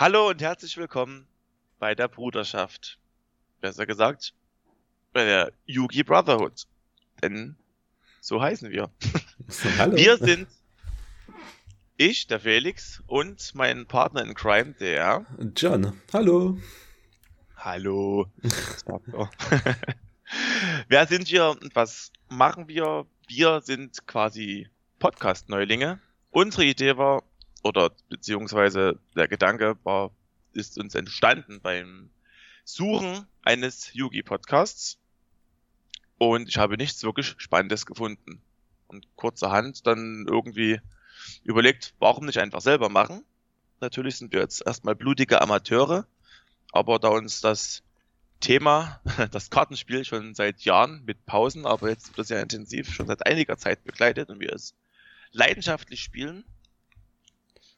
Hallo und herzlich willkommen bei der Bruderschaft. Besser gesagt, bei der Yugi Brotherhood. Denn so heißen wir. Hallo. Wir sind ich, der Felix, und mein Partner in Crime, der John. Hallo. Hallo. Wer sind wir und was machen wir? Wir sind quasi Podcast-Neulinge. Unsere Idee war, oder beziehungsweise der Gedanke war, ist uns entstanden beim Suchen eines Yugi-Podcasts. Und ich habe nichts wirklich Spannendes gefunden. Und kurzerhand dann irgendwie überlegt, warum nicht einfach selber machen? Natürlich sind wir jetzt erstmal blutige Amateure, aber da uns das Thema, das Kartenspiel schon seit Jahren mit Pausen, aber jetzt wird es ja intensiv schon seit einiger Zeit begleitet und wir es leidenschaftlich spielen,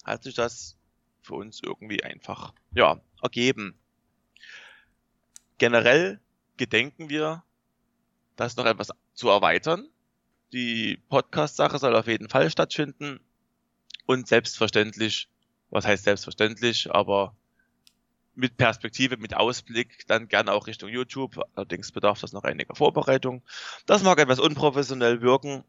hat sich das für uns irgendwie einfach, ja, ergeben. Generell gedenken wir, das noch etwas zu erweitern. Die Podcast-Sache soll auf jeden Fall stattfinden. Und selbstverständlich, was heißt selbstverständlich, aber mit Perspektive, mit Ausblick, dann gerne auch Richtung YouTube. Allerdings bedarf das noch einiger Vorbereitung. Das mag etwas unprofessionell wirken,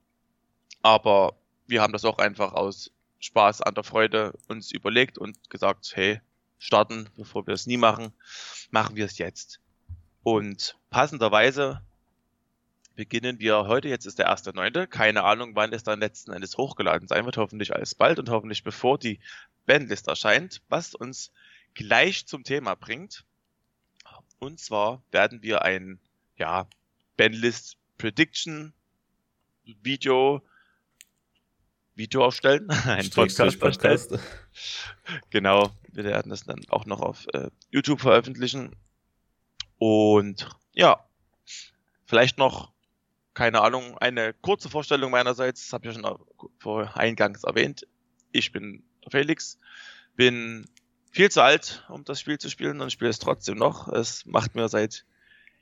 aber wir haben das auch einfach aus Spaß an der Freude uns überlegt und gesagt, hey, starten, bevor wir es nie machen, machen wir es jetzt. Und passenderweise beginnen wir heute, jetzt ist der erste Neunte, keine Ahnung, wann es dann letzten Endes hochgeladen sein wird, hoffentlich alsbald und hoffentlich bevor die Bandlist erscheint, was uns gleich zum Thema bringt. Und zwar werden wir ein, ja, Bandlist Prediction Video Video aufstellen, ein Podcast, Podcast. Genau, wir werden das dann auch noch auf äh, YouTube veröffentlichen. Und ja, vielleicht noch, keine Ahnung, eine kurze Vorstellung meinerseits, das habe ich ja schon vor eingangs erwähnt. Ich bin Felix, bin viel zu alt, um das Spiel zu spielen und spiele es trotzdem noch. Es macht mir seit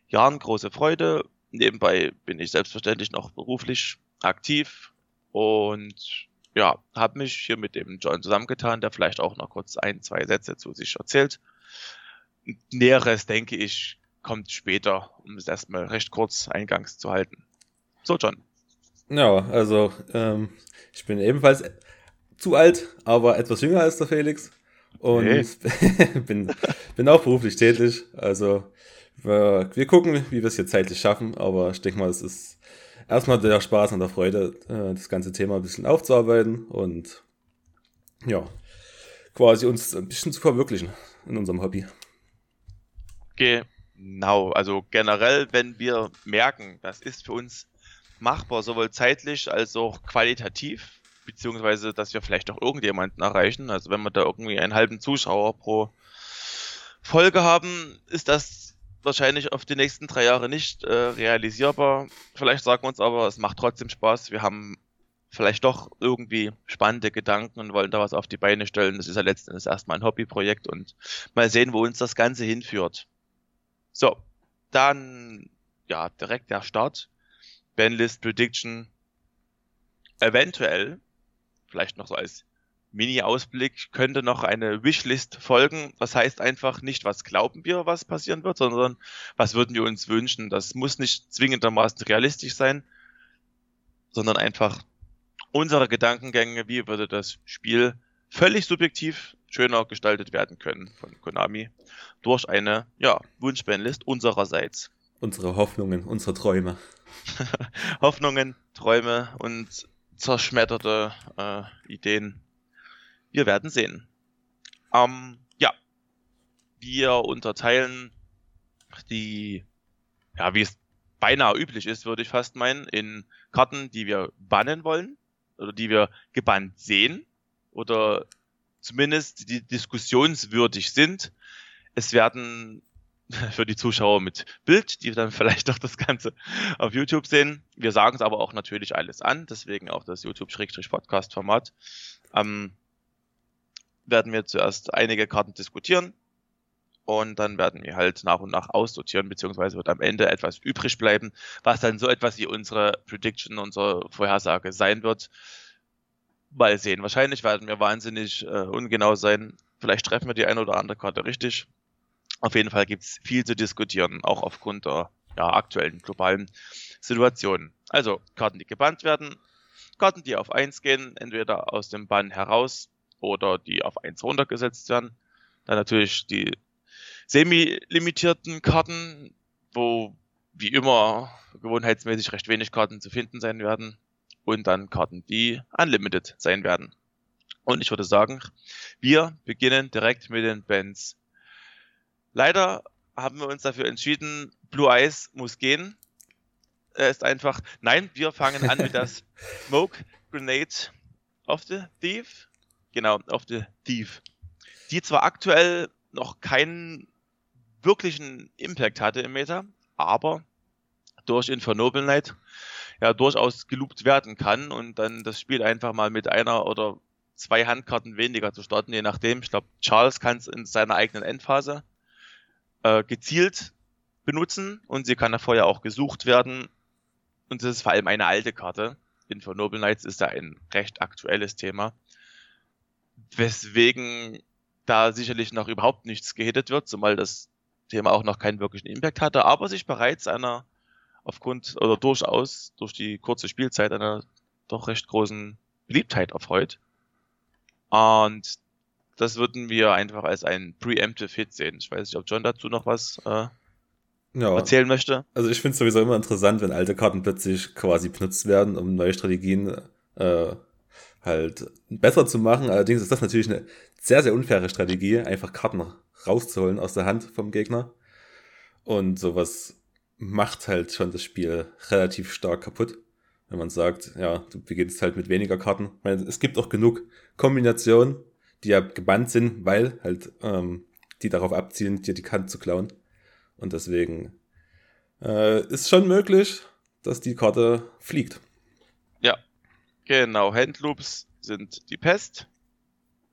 Jahren große Freude. Nebenbei bin ich selbstverständlich noch beruflich aktiv und ja, habe mich hier mit dem John zusammengetan, der vielleicht auch noch kurz ein, zwei Sätze zu sich erzählt. Näheres, denke ich, kommt später, um es erstmal recht kurz eingangs zu halten. So, John. Ja, also ähm, ich bin ebenfalls zu alt, aber etwas jünger als der Felix. Und hey. bin, bin auch beruflich tätig. Also wir, wir gucken, wie wir es hier zeitlich schaffen, aber ich denke mal, es ist erstmal der Spaß und der Freude, äh, das ganze Thema ein bisschen aufzuarbeiten und ja, quasi uns ein bisschen zu verwirklichen in unserem Hobby. Genau, also generell, wenn wir merken, das ist für uns machbar, sowohl zeitlich als auch qualitativ, beziehungsweise, dass wir vielleicht auch irgendjemanden erreichen. Also wenn wir da irgendwie einen halben Zuschauer pro Folge haben, ist das wahrscheinlich auf die nächsten drei Jahre nicht äh, realisierbar. Vielleicht sagen wir uns aber, es macht trotzdem Spaß. Wir haben vielleicht doch irgendwie spannende Gedanken und wollen da was auf die Beine stellen. Das ist ja letzten Endes erstmal ein Hobbyprojekt und mal sehen, wo uns das Ganze hinführt. So, dann ja, direkt der Start. Bandlist Prediction. Eventuell, vielleicht noch so als Mini-Ausblick könnte noch eine Wishlist folgen. Das heißt einfach nicht, was glauben wir, was passieren wird, sondern was würden wir uns wünschen. Das muss nicht zwingendermaßen realistisch sein, sondern einfach unsere Gedankengänge, wie würde das Spiel völlig subjektiv schöner gestaltet werden können von Konami durch eine ja, Wunschbandlist unsererseits. Unsere Hoffnungen, unsere Träume. Hoffnungen, Träume und zerschmetterte äh, Ideen wir werden sehen. Ähm, ja, wir unterteilen die, ja, wie es beinahe üblich ist, würde ich fast meinen, in Karten, die wir bannen wollen oder die wir gebannt sehen oder zumindest die diskussionswürdig sind. Es werden für die Zuschauer mit Bild, die dann vielleicht auch das Ganze auf YouTube sehen. Wir sagen es aber auch natürlich alles an, deswegen auch das YouTube-Podcast-Format. Ähm, werden wir zuerst einige Karten diskutieren und dann werden wir halt nach und nach aussortieren, beziehungsweise wird am Ende etwas übrig bleiben, was dann so etwas wie unsere Prediction, unsere Vorhersage sein wird. Mal sehen. Wahrscheinlich werden wir wahnsinnig äh, ungenau sein. Vielleicht treffen wir die eine oder andere Karte richtig. Auf jeden Fall gibt es viel zu diskutieren, auch aufgrund der ja, aktuellen globalen Situation. Also Karten, die gebannt werden, Karten, die auf 1 gehen, entweder aus dem Bann heraus oder die auf 1 runtergesetzt werden. Dann natürlich die semi-limitierten Karten, wo wie immer gewohnheitsmäßig recht wenig Karten zu finden sein werden. Und dann Karten, die unlimited sein werden. Und ich würde sagen, wir beginnen direkt mit den Bands. Leider haben wir uns dafür entschieden, Blue Eyes muss gehen. Er ist einfach, nein, wir fangen an mit das Smoke Grenade of the Thief. Genau, of the Thief. Die zwar aktuell noch keinen wirklichen Impact hatte im Meta, aber durch Infernoble Knight ja durchaus geloopt werden kann und dann das Spiel einfach mal mit einer oder zwei Handkarten weniger zu starten, je nachdem. Ich glaube, Charles kann es in seiner eigenen Endphase äh, gezielt benutzen und sie kann davor ja auch gesucht werden. Und das ist vor allem eine alte Karte. Infer Noble Knights ist da ein recht aktuelles Thema. Weswegen da sicherlich noch überhaupt nichts gehittet wird, zumal das Thema auch noch keinen wirklichen Impact hatte, aber sich bereits einer aufgrund oder durchaus durch die kurze Spielzeit einer doch recht großen Beliebtheit erfreut. Und das würden wir einfach als ein Preemptive Hit sehen. Ich weiß nicht, ob John dazu noch was äh, ja. erzählen möchte. Also ich finde es sowieso immer interessant, wenn alte Karten plötzlich quasi benutzt werden, um neue Strategien äh, halt besser zu machen. Allerdings ist das natürlich eine sehr, sehr unfaire Strategie, einfach Karten rauszuholen aus der Hand vom Gegner. Und sowas macht halt schon das Spiel relativ stark kaputt. Wenn man sagt, ja, du beginnst halt mit weniger Karten. Ich meine, es gibt auch genug Kombinationen, die ja gebannt sind, weil halt ähm, die darauf abzielen, dir die Kante zu klauen. Und deswegen äh, ist schon möglich, dass die Karte fliegt. Genau. Handloops sind die Pest.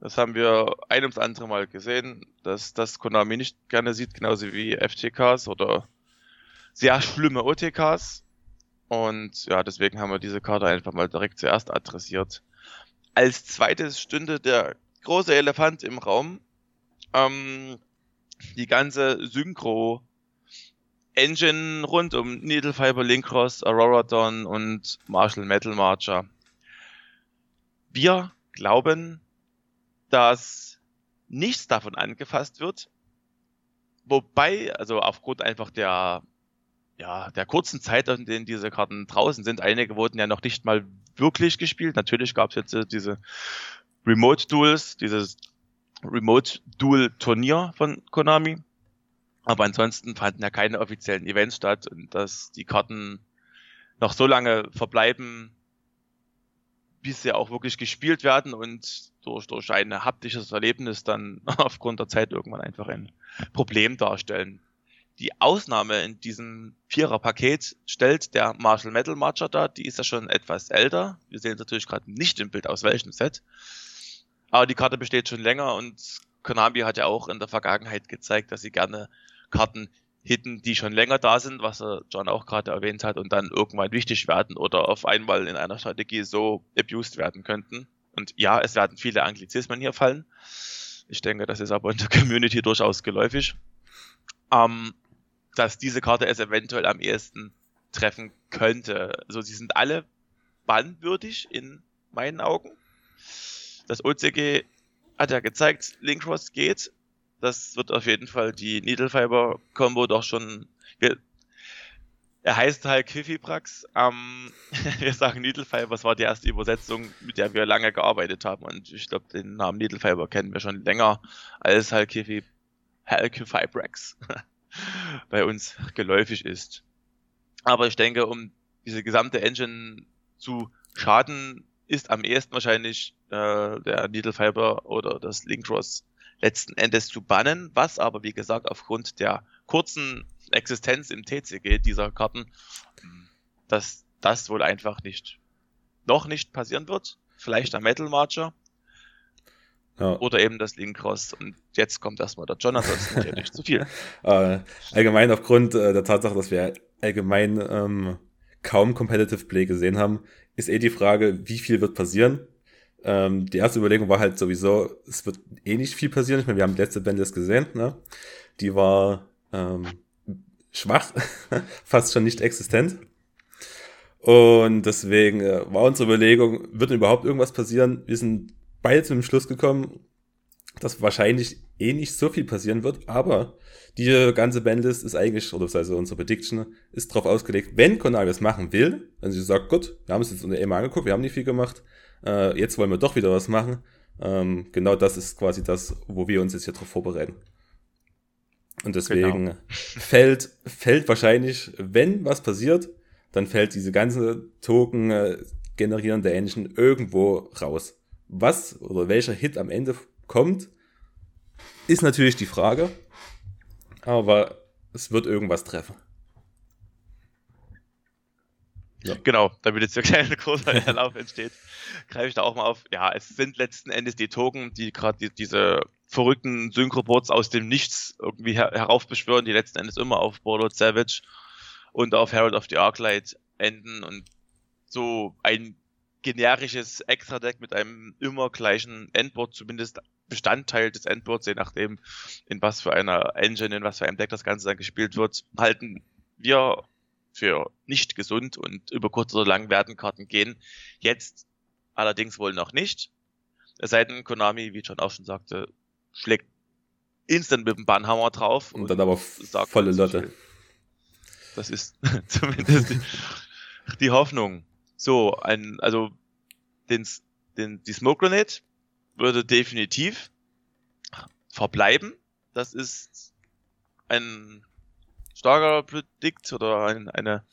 Das haben wir ein ums andere Mal gesehen, dass das Konami nicht gerne sieht, genauso wie FTKs oder sehr schlimme OTKs. Und ja, deswegen haben wir diese Karte einfach mal direkt zuerst adressiert. Als zweites stünde der große Elefant im Raum. Ähm, die ganze Synchro Engine rund um Needle Fiber, Linkross, Aurora Dawn und Marshall Metal Marcher. Wir glauben, dass nichts davon angefasst wird. Wobei, also aufgrund einfach der, ja, der kurzen Zeit, in denen diese Karten draußen sind, einige wurden ja noch nicht mal wirklich gespielt. Natürlich gab es jetzt äh, diese Remote Duels, dieses Remote Duel Turnier von Konami. Aber ansonsten fanden ja keine offiziellen Events statt und dass die Karten noch so lange verbleiben, bis sie auch wirklich gespielt werden und durch, durch ein haptisches Erlebnis dann aufgrund der Zeit irgendwann einfach ein Problem darstellen. Die Ausnahme in diesem Vierer-Paket stellt der Marshall Metal Marcher da. Die ist ja schon etwas älter. Wir sehen natürlich gerade nicht im Bild aus welchem Set. Aber die Karte besteht schon länger und Konami hat ja auch in der Vergangenheit gezeigt, dass sie gerne Karten hitten, die schon länger da sind, was John auch gerade erwähnt hat, und dann irgendwann wichtig werden oder auf einmal in einer Strategie so abused werden könnten. Und ja, es werden viele Anglizismen hier fallen. Ich denke, das ist aber in der Community durchaus geläufig. Ähm, dass diese Karte es eventuell am ehesten treffen könnte. Also sie sind alle bannwürdig in meinen Augen. Das OCG hat ja gezeigt, Linkross geht das wird auf jeden Fall die Needle Fiber Combo doch schon. Wir, er heißt halt Kifiprax. Ähm, wir sagen Needle Fiber, das war die erste Übersetzung, mit der wir lange gearbeitet haben. Und ich glaube, den Namen Needle Fiber kennen wir schon länger als halt Halkifibrax bei uns geläufig ist. Aber ich denke, um diese gesamte Engine zu schaden, ist am ehesten wahrscheinlich äh, der Needle Fiber oder das Linkross letzten Endes zu bannen, was aber wie gesagt aufgrund der kurzen Existenz im TCG dieser Karten, dass das wohl einfach nicht noch nicht passieren wird. Vielleicht am Metal Marcher. Ja. Oder eben das Link Cross. Und jetzt kommt erstmal der ja nicht zu viel. Äh, allgemein aufgrund äh, der Tatsache, dass wir allgemein ähm, kaum Competitive Play gesehen haben, ist eh die Frage, wie viel wird passieren. Ähm, die erste Überlegung war halt sowieso, es wird eh nicht viel passieren. Ich meine, wir haben die letzte Bandes gesehen, ne? Die war ähm, schwach, fast schon nicht existent. Und deswegen äh, war unsere Überlegung, wird überhaupt irgendwas passieren? Wir sind beide zu dem Schluss gekommen, dass wahrscheinlich eh nicht so viel passieren wird, aber die ganze Bandlist ist eigentlich, oder also unsere Prediction, ist darauf ausgelegt, wenn Konami das machen will, wenn sie sagt, gut, wir haben es jetzt unter immer angeguckt, wir haben nicht viel gemacht, äh, jetzt wollen wir doch wieder was machen. Ähm, genau das ist quasi das, wo wir uns jetzt hier drauf vorbereiten. Und deswegen genau. fällt, fällt wahrscheinlich, wenn was passiert, dann fällt diese ganze Token äh, generierende Engine irgendwo raus. Was oder welcher Hit am Ende kommt, ist natürlich die Frage. Aber es wird irgendwas treffen. Ja. Genau, damit jetzt der kleine großer Verlauf entsteht, greife ich da auch mal auf. Ja, es sind letzten Endes die Token, die gerade die, diese verrückten Synchrobots aus dem Nichts irgendwie her heraufbeschwören, die letzten Endes immer auf Borderlands Savage und auf Herald of the Arclight enden und so ein generisches Extra-Deck mit einem immer gleichen Endboard, zumindest Bestandteil des Endboards, je nachdem, in was für einer Engine, in was für einem Deck das Ganze dann gespielt wird, halten wir für nicht gesund und über kurz oder lang werden Karten gehen. Jetzt allerdings wohl noch nicht. Es sei denn, Konami, wie John auch schon sagte, schlägt instant mit dem Bannhammer drauf. Und, und dann aber volle Lotte. Das ist zumindest die, die, Hoffnung. So, ein, also den, den, die Smoke Grenade würde definitiv verbleiben. Das ist ein starker Predict oder ein, eine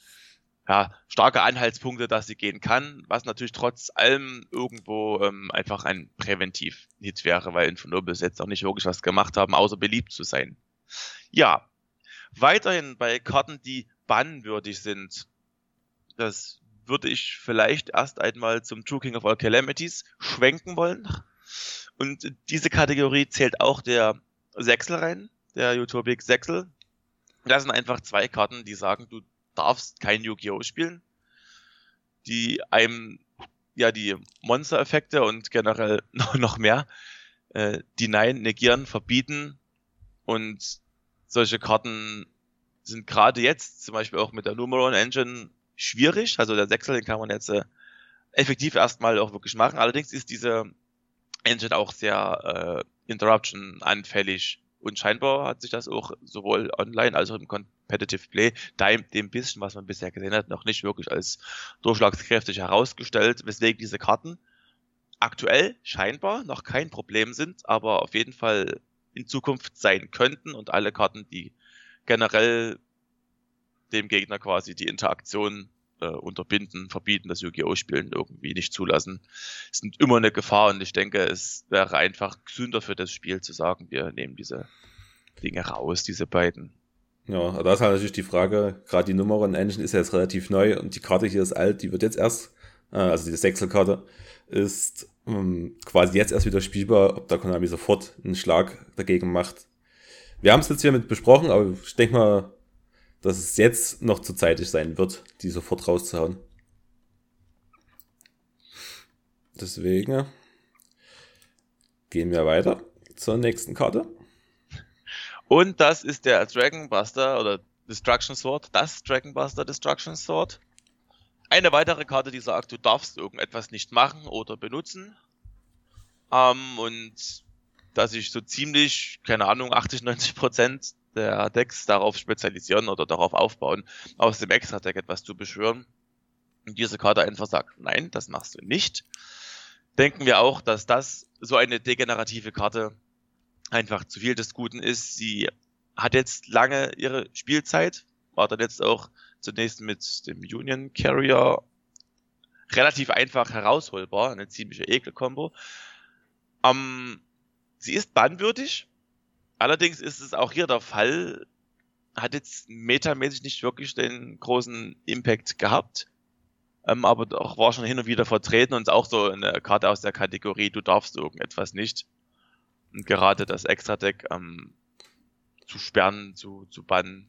ja, starke Anhaltspunkte, dass sie gehen kann, was natürlich trotz allem irgendwo ähm, einfach ein Präventiv-Hit wäre, weil Infonobles jetzt auch nicht wirklich was gemacht haben, außer beliebt zu sein. Ja, weiterhin bei Karten, die bannwürdig sind, das würde ich vielleicht erst einmal zum True King of All Calamities schwenken wollen. Und diese Kategorie zählt auch der Sechsel rein, der Utopic Sechsel. Das sind einfach zwei Karten, die sagen, du darfst kein Yu-Gi-Oh! spielen, die einem ja die Monster-Effekte und generell noch mehr äh, denyen, negieren, verbieten und solche Karten sind gerade jetzt zum Beispiel auch mit der Numeron Engine schwierig. Also der Sechsel, den kann man jetzt äh, effektiv erstmal auch wirklich machen. Allerdings ist diese Engine auch sehr äh, Interruption anfällig und scheinbar hat sich das auch sowohl online als auch im Competitive Play, dem bisschen, was man bisher gesehen hat, noch nicht wirklich als durchschlagskräftig herausgestellt, weswegen diese Karten aktuell scheinbar noch kein Problem sind, aber auf jeden Fall in Zukunft sein könnten und alle Karten, die generell dem Gegner quasi die Interaktion äh, unterbinden, verbieten, das Yu-Gi-Oh! Spielen irgendwie nicht zulassen, sind immer eine Gefahr und ich denke, es wäre einfach gesünder für das Spiel zu sagen, wir nehmen diese Dinge raus, diese beiden. Ja, da ist halt natürlich die Frage, gerade die Nummern Engine ist ja jetzt relativ neu und die Karte hier ist alt, die wird jetzt erst, äh, also diese Sechselkarte, ist ähm, quasi jetzt erst wieder spielbar, ob da Konami sofort einen Schlag dagegen macht. Wir haben es jetzt hier mit besprochen, aber ich denke mal, dass es jetzt noch zu zeitig sein wird, die sofort rauszuhauen. Deswegen gehen wir weiter zur nächsten Karte. Und das ist der Dragon Buster oder Destruction Sword, das Dragon Buster Destruction Sword. Eine weitere Karte, die sagt, du darfst irgendetwas nicht machen oder benutzen. Ähm, und dass ich so ziemlich, keine Ahnung, 80, 90 Prozent der Decks darauf spezialisieren oder darauf aufbauen, aus dem Extra-Deck etwas zu beschwören. Und diese Karte einfach sagt, nein, das machst du nicht. Denken wir auch, dass das so eine degenerative Karte einfach zu viel des Guten ist. Sie hat jetzt lange ihre Spielzeit, war dann jetzt auch zunächst mit dem Union Carrier relativ einfach herausholbar, eine ziemliche Ekel-Kombo. Ähm, sie ist bannwürdig, Allerdings ist es auch hier der Fall, hat jetzt metamäßig nicht wirklich den großen Impact gehabt, ähm, aber doch war schon hin und wieder vertreten und auch so eine Karte aus der Kategorie, du darfst irgendetwas nicht. Und gerade das Extra-Deck ähm, zu sperren, zu, zu bannen,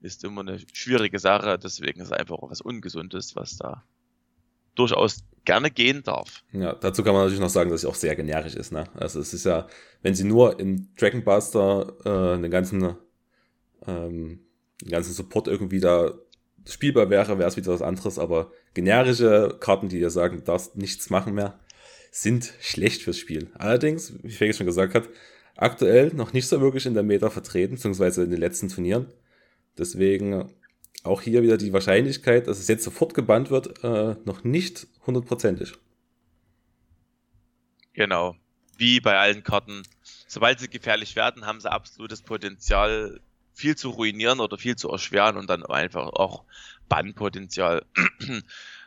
ist immer eine schwierige Sache, deswegen ist es einfach auch was Ungesundes, was da durchaus gerne gehen darf. Ja, dazu kann man natürlich noch sagen, dass sie auch sehr generisch ist. Ne? Also es ist ja, wenn sie nur in Dragon Buster äh, den ganzen, ähm, den ganzen Support irgendwie da spielbar wäre, wäre es wieder was anderes. Aber generische Karten, die dir sagen, du darfst nichts machen mehr, sind schlecht fürs Spiel. Allerdings, wie Felix schon gesagt hat, aktuell noch nicht so wirklich in der Meta vertreten, beziehungsweise in den letzten Turnieren. Deswegen auch hier wieder die Wahrscheinlichkeit, dass es jetzt sofort gebannt wird, äh, noch nicht hundertprozentig. Genau. Wie bei allen Karten. Sobald sie gefährlich werden, haben sie absolutes Potenzial, viel zu ruinieren oder viel zu erschweren und dann einfach auch Bannpotenzial.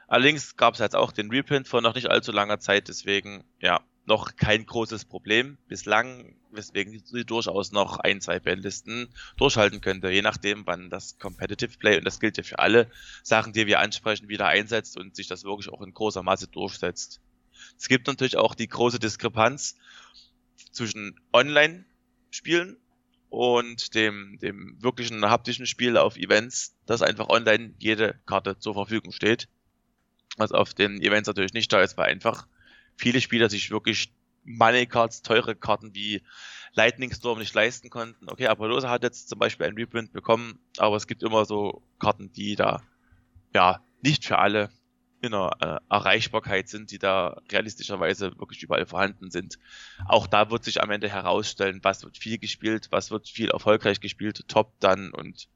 Allerdings gab es jetzt auch den Reprint vor noch nicht allzu langer Zeit, deswegen, ja, noch kein großes Problem bislang, weswegen sie durchaus noch ein, zwei Bandlisten durchhalten könnte, je nachdem, wann das Competitive Play, und das gilt ja für alle Sachen, die wir ansprechen, wieder einsetzt und sich das wirklich auch in großer Masse durchsetzt. Es gibt natürlich auch die große Diskrepanz zwischen Online-Spielen und dem, dem wirklichen haptischen Spiel auf Events, dass einfach online jede Karte zur Verfügung steht. Was auf den Events natürlich nicht da ist, weil einfach viele Spieler sich wirklich Money Cards, teure Karten wie Lightning Storm nicht leisten konnten. Okay, Apollosa hat jetzt zum Beispiel ein Reprint bekommen, aber es gibt immer so Karten, die da ja nicht für alle in der äh, Erreichbarkeit sind, die da realistischerweise wirklich überall vorhanden sind. Auch da wird sich am Ende herausstellen, was wird viel gespielt, was wird viel erfolgreich gespielt, top dann und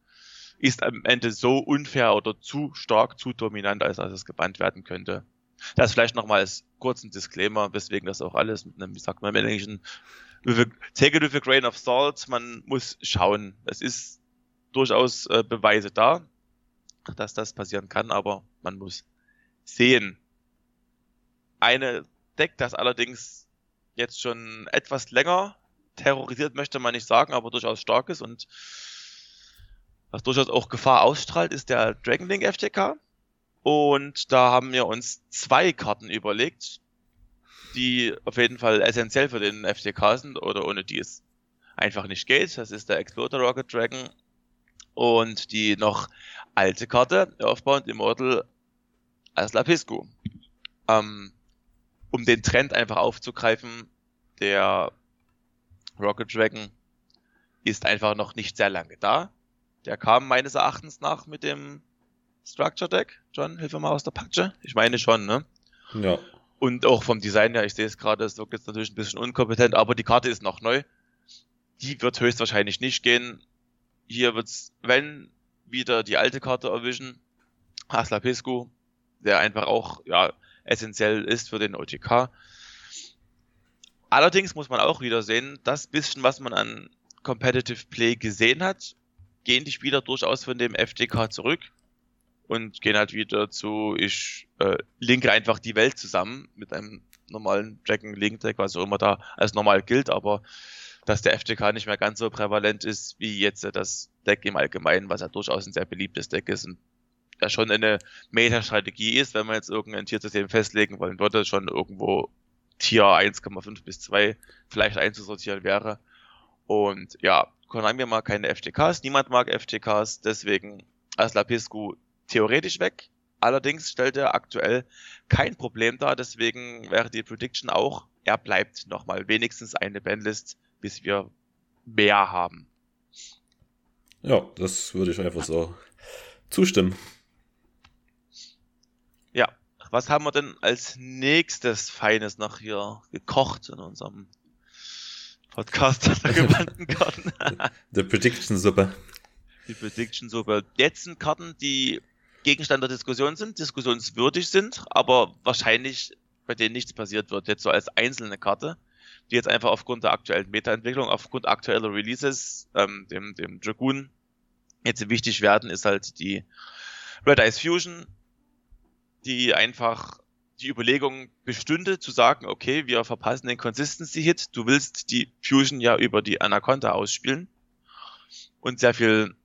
ist am Ende so unfair oder zu stark, zu dominant, als dass es gebannt werden könnte. Das vielleicht nochmal als kurzen Disclaimer, weswegen das auch alles mit einem, wie sagt man im Englischen, take it with a grain of salt. Man muss schauen. Es ist durchaus äh, Beweise da, dass das passieren kann, aber man muss sehen. Eine Deck, das allerdings jetzt schon etwas länger terrorisiert, möchte man nicht sagen, aber durchaus stark ist und was durchaus auch Gefahr ausstrahlt, ist der Dragon Link FTK. Und da haben wir uns zwei Karten überlegt, die auf jeden Fall essentiell für den FTK sind oder ohne die es einfach nicht geht. Das ist der Exploder Rocket Dragon und die noch alte Karte, Earthbound Immortal Aslapiscu. Ähm, um den Trend einfach aufzugreifen, der Rocket Dragon ist einfach noch nicht sehr lange da. Der kam meines Erachtens nach mit dem Structure Deck. John, hilf mir mal aus der Patsche. Ich meine schon, ne? Ja. Und auch vom Design her, ich sehe es gerade, es wirkt jetzt natürlich ein bisschen unkompetent, aber die Karte ist noch neu. Die wird höchstwahrscheinlich nicht gehen. Hier wird's, wenn, wieder die alte Karte erwischen. Haslapiscu, der einfach auch, ja, essentiell ist für den OTK. Allerdings muss man auch wieder sehen, das bisschen, was man an Competitive Play gesehen hat, gehen die Spieler durchaus von dem FTK zurück und gehen halt wieder zu, ich äh, linke einfach die Welt zusammen mit einem normalen Dragon Link Deck, was auch immer da als normal gilt, aber dass der FTK nicht mehr ganz so prävalent ist wie jetzt das Deck im Allgemeinen, was ja durchaus ein sehr beliebtes Deck ist und ja schon eine Meta-Strategie ist, wenn man jetzt irgendein Tiersystem festlegen wollen würde, schon irgendwo Tier 1,5 bis 2 vielleicht einzusortieren wäre. Und ja, Konami mag keine FTKs, niemand mag FTKs, deswegen als Lapiscu theoretisch weg. Allerdings stellt er aktuell kein Problem dar, deswegen wäre die Prediction auch, er bleibt nochmal wenigstens eine Bandlist, bis wir mehr haben. Ja, das würde ich einfach so zustimmen. Ja, was haben wir denn als nächstes Feines noch hier gekocht in unserem Podcast der gewandten Karten? The Prediction Suppe. Die Prediction Suppe. Jetzt sind Karten, die Gegenstand der Diskussion sind, diskussionswürdig sind, aber wahrscheinlich bei denen nichts passiert wird. Jetzt so als einzelne Karte, die jetzt einfach aufgrund der aktuellen Meta-Entwicklung, aufgrund aktueller Releases, ähm, dem, dem Dragoon, jetzt wichtig werden, ist halt die Red Eyes Fusion, die einfach die Überlegung bestünde zu sagen, okay, wir verpassen den Consistency-Hit, du willst die Fusion ja über die Anaconda ausspielen und sehr viel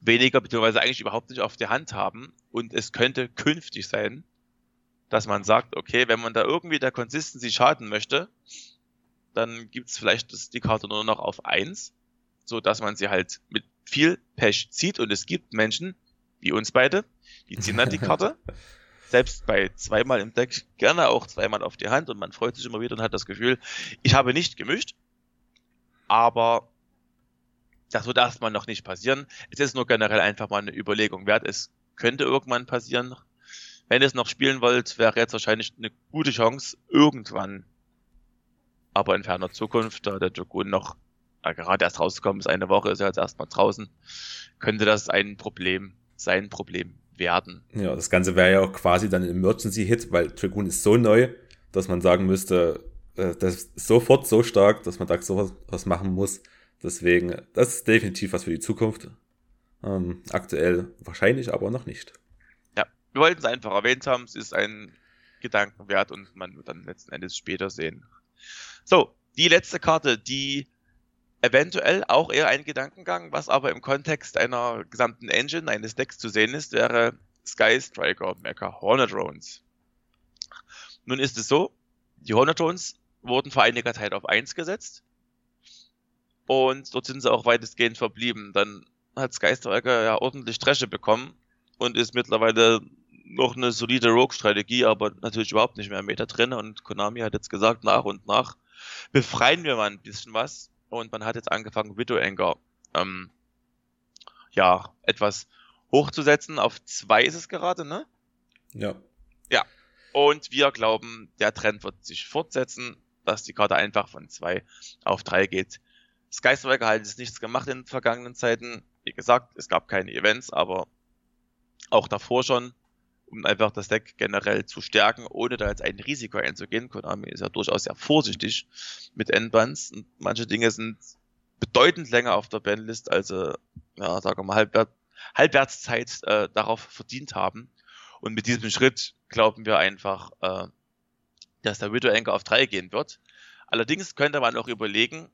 weniger, beziehungsweise eigentlich überhaupt nicht auf der Hand haben. Und es könnte künftig sein, dass man sagt, okay, wenn man da irgendwie der Consistency schaden möchte, dann gibt's vielleicht das, die Karte nur noch auf eins, so dass man sie halt mit viel Pech zieht. Und es gibt Menschen, wie uns beide, die ziehen dann die Karte. selbst bei zweimal im Deck gerne auch zweimal auf die Hand und man freut sich immer wieder und hat das Gefühl, ich habe nicht gemischt, aber das wird erstmal noch nicht passieren. Es ist nur generell einfach mal eine Überlegung wert. Es könnte irgendwann passieren. Wenn ihr es noch spielen wollt, wäre jetzt wahrscheinlich eine gute Chance, irgendwann, aber in ferner Zukunft, da der Jogun noch äh, gerade erst rausgekommen ist, eine Woche ist er jetzt erstmal draußen, könnte das ein Problem, sein Problem werden. Ja, das Ganze wäre ja auch quasi dann ein Emergency-Hit, weil Dragoon ist so neu, dass man sagen müsste, äh, das ist sofort so stark, dass man da sowas was machen muss. Deswegen, das ist definitiv was für die Zukunft. Ähm, aktuell wahrscheinlich, aber noch nicht. Ja, wir wollten es einfach erwähnt haben. Es ist ein Gedanken wert und man wird dann letzten Endes später sehen. So, die letzte Karte, die eventuell auch eher ein Gedankengang, was aber im Kontext einer gesamten Engine, eines Decks zu sehen ist, wäre Sky Striker Mecha Hornet Drones. Nun ist es so, die Hornet Drones wurden vor einiger Zeit auf 1 gesetzt und dort sind sie auch weitestgehend verblieben. Dann hat Sky Striker ja ordentlich Dresche bekommen und ist mittlerweile noch eine solide Rogue-Strategie, aber natürlich überhaupt nicht mehr Meta drin. Und Konami hat jetzt gesagt, nach und nach befreien wir mal ein bisschen was. Und man hat jetzt angefangen, Widow Anger ähm, ja, etwas hochzusetzen. Auf zwei ist es gerade, ne? Ja. Ja. Und wir glauben, der Trend wird sich fortsetzen, dass die Karte einfach von zwei auf drei geht. Skystriker hat jetzt nichts gemacht in den vergangenen Zeiten. Wie gesagt, es gab keine Events, aber auch davor schon, um einfach das Deck generell zu stärken, ohne da jetzt ein Risiko einzugehen. Konami ist ja durchaus sehr vorsichtig mit Endbands und manche Dinge sind bedeutend länger auf der Bandlist, als sie, ja, sagen wir mal, Halbwert, Halbwertszeit äh, darauf verdient haben. Und mit diesem Schritt glauben wir einfach, äh, dass der Widow Anchor auf 3 gehen wird. Allerdings könnte man auch überlegen,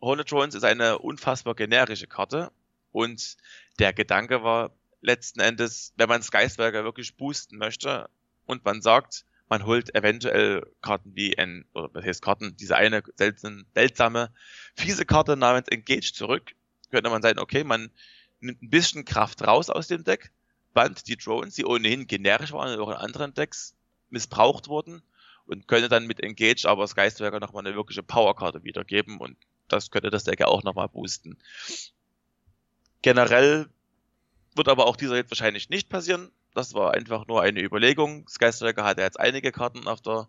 Holotrons ist eine unfassbar generische Karte. Und der Gedanke war letzten Endes, wenn man Skyswerker wirklich boosten möchte und man sagt, man holt eventuell Karten wie ein, oder was heißt Karten, diese eine seltsame, seltsame, fiese Karte namens Engage zurück, könnte man sagen, okay, man nimmt ein bisschen Kraft raus aus dem Deck, band die Drones, die ohnehin generisch waren auch in anderen Decks missbraucht wurden und könnte dann mit Engage aber Skyswerker nochmal eine wirkliche Powerkarte wiedergeben und das könnte das Deck ja auch nochmal boosten. Generell wird aber auch dieser jetzt wahrscheinlich nicht passieren. Das war einfach nur eine Überlegung. Sky Striker hat ja jetzt einige Karten auf der,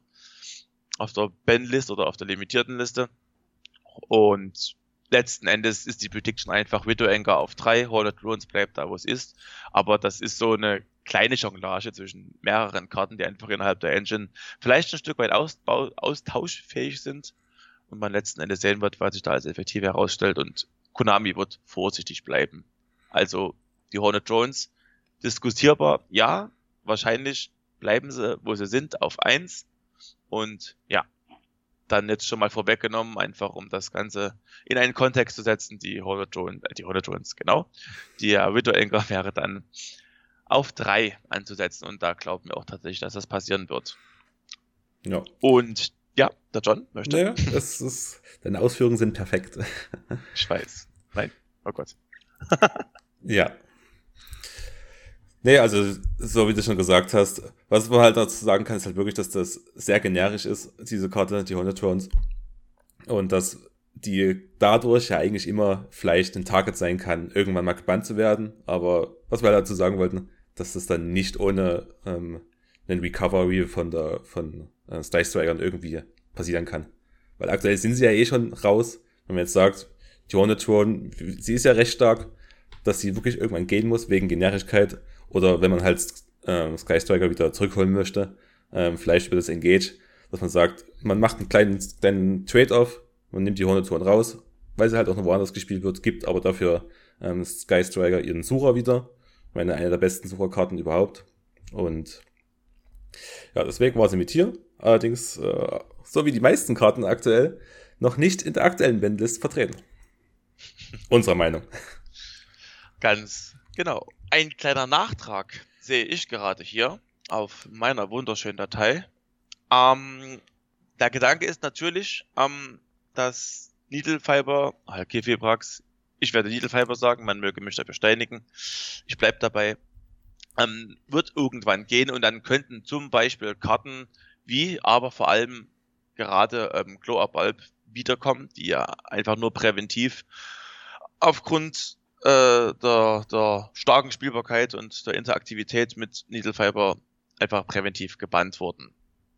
auf der Ben-List oder auf der limitierten Liste. Und letzten Endes ist die Prediction einfach Widow Anchor auf 3, Hoarded Runes bleibt da, wo es ist. Aber das ist so eine kleine Jonglage zwischen mehreren Karten, die einfach innerhalb der Engine vielleicht ein Stück weit austauschfähig sind und man letzten Endes sehen wird, was sich da als effektiv herausstellt und Konami wird vorsichtig bleiben. Also die Hornet Drones diskutierbar, ja, wahrscheinlich bleiben sie, wo sie sind, auf eins und ja, dann jetzt schon mal vorweggenommen, einfach um das Ganze in einen Kontext zu setzen, die Hornet Drones, äh, die Hornet Drones, genau, die ja, Widow Anchor wäre dann auf drei anzusetzen und da glauben wir auch tatsächlich, dass das passieren wird. Ja. Und ja, der John möchte. Naja, das ist, deine Ausführungen sind perfekt. ich weiß. Nein, oh Gott. ja. Nee, also, so wie du schon gesagt hast, was man halt dazu sagen kann, ist halt wirklich, dass das sehr generisch ist, diese Karte, die Honetrons. Und dass die dadurch ja eigentlich immer vielleicht ein Target sein kann, irgendwann mal gebannt zu werden. Aber was wir halt dazu sagen wollten, dass das dann nicht ohne ähm, einen Recovery von der von äh, Slice Strikern irgendwie passieren kann. Weil aktuell sind sie ja eh schon raus. Wenn man jetzt sagt, die Hornetron, sie ist ja recht stark, dass sie wirklich irgendwann gehen muss wegen Generigkeit. Oder wenn man halt äh, Sky Striker wieder zurückholen möchte, ähm, vielleicht über das Engage, dass man sagt, man macht einen kleinen, kleinen Trade-off, man nimmt die Hornetron raus, weil sie halt auch noch woanders gespielt wird, gibt aber dafür ähm, Sky Striker ihren Sucher wieder. Meine, eine der besten Sucherkarten überhaupt. Und ja, deswegen war sie mit hier. Allerdings, äh, so wie die meisten Karten aktuell, noch nicht in der aktuellen Bandlist vertreten. Unserer Meinung. Ganz genau. Ein kleiner Nachtrag sehe ich gerade hier auf meiner wunderschönen Datei. Ähm, der Gedanke ist natürlich, ähm, dass Needle Fiber, Kefibrax, ich werde Needle Fiber sagen, man möge mich dafür steinigen. Ich bleibe dabei. ähm, wird irgendwann gehen und dann könnten zum Beispiel Karten wie aber vor allem gerade ähm, Glow Up Bulb wiederkommen, die ja einfach nur präventiv aufgrund äh, der, der starken Spielbarkeit und der Interaktivität mit Needle Fiber einfach präventiv gebannt wurden.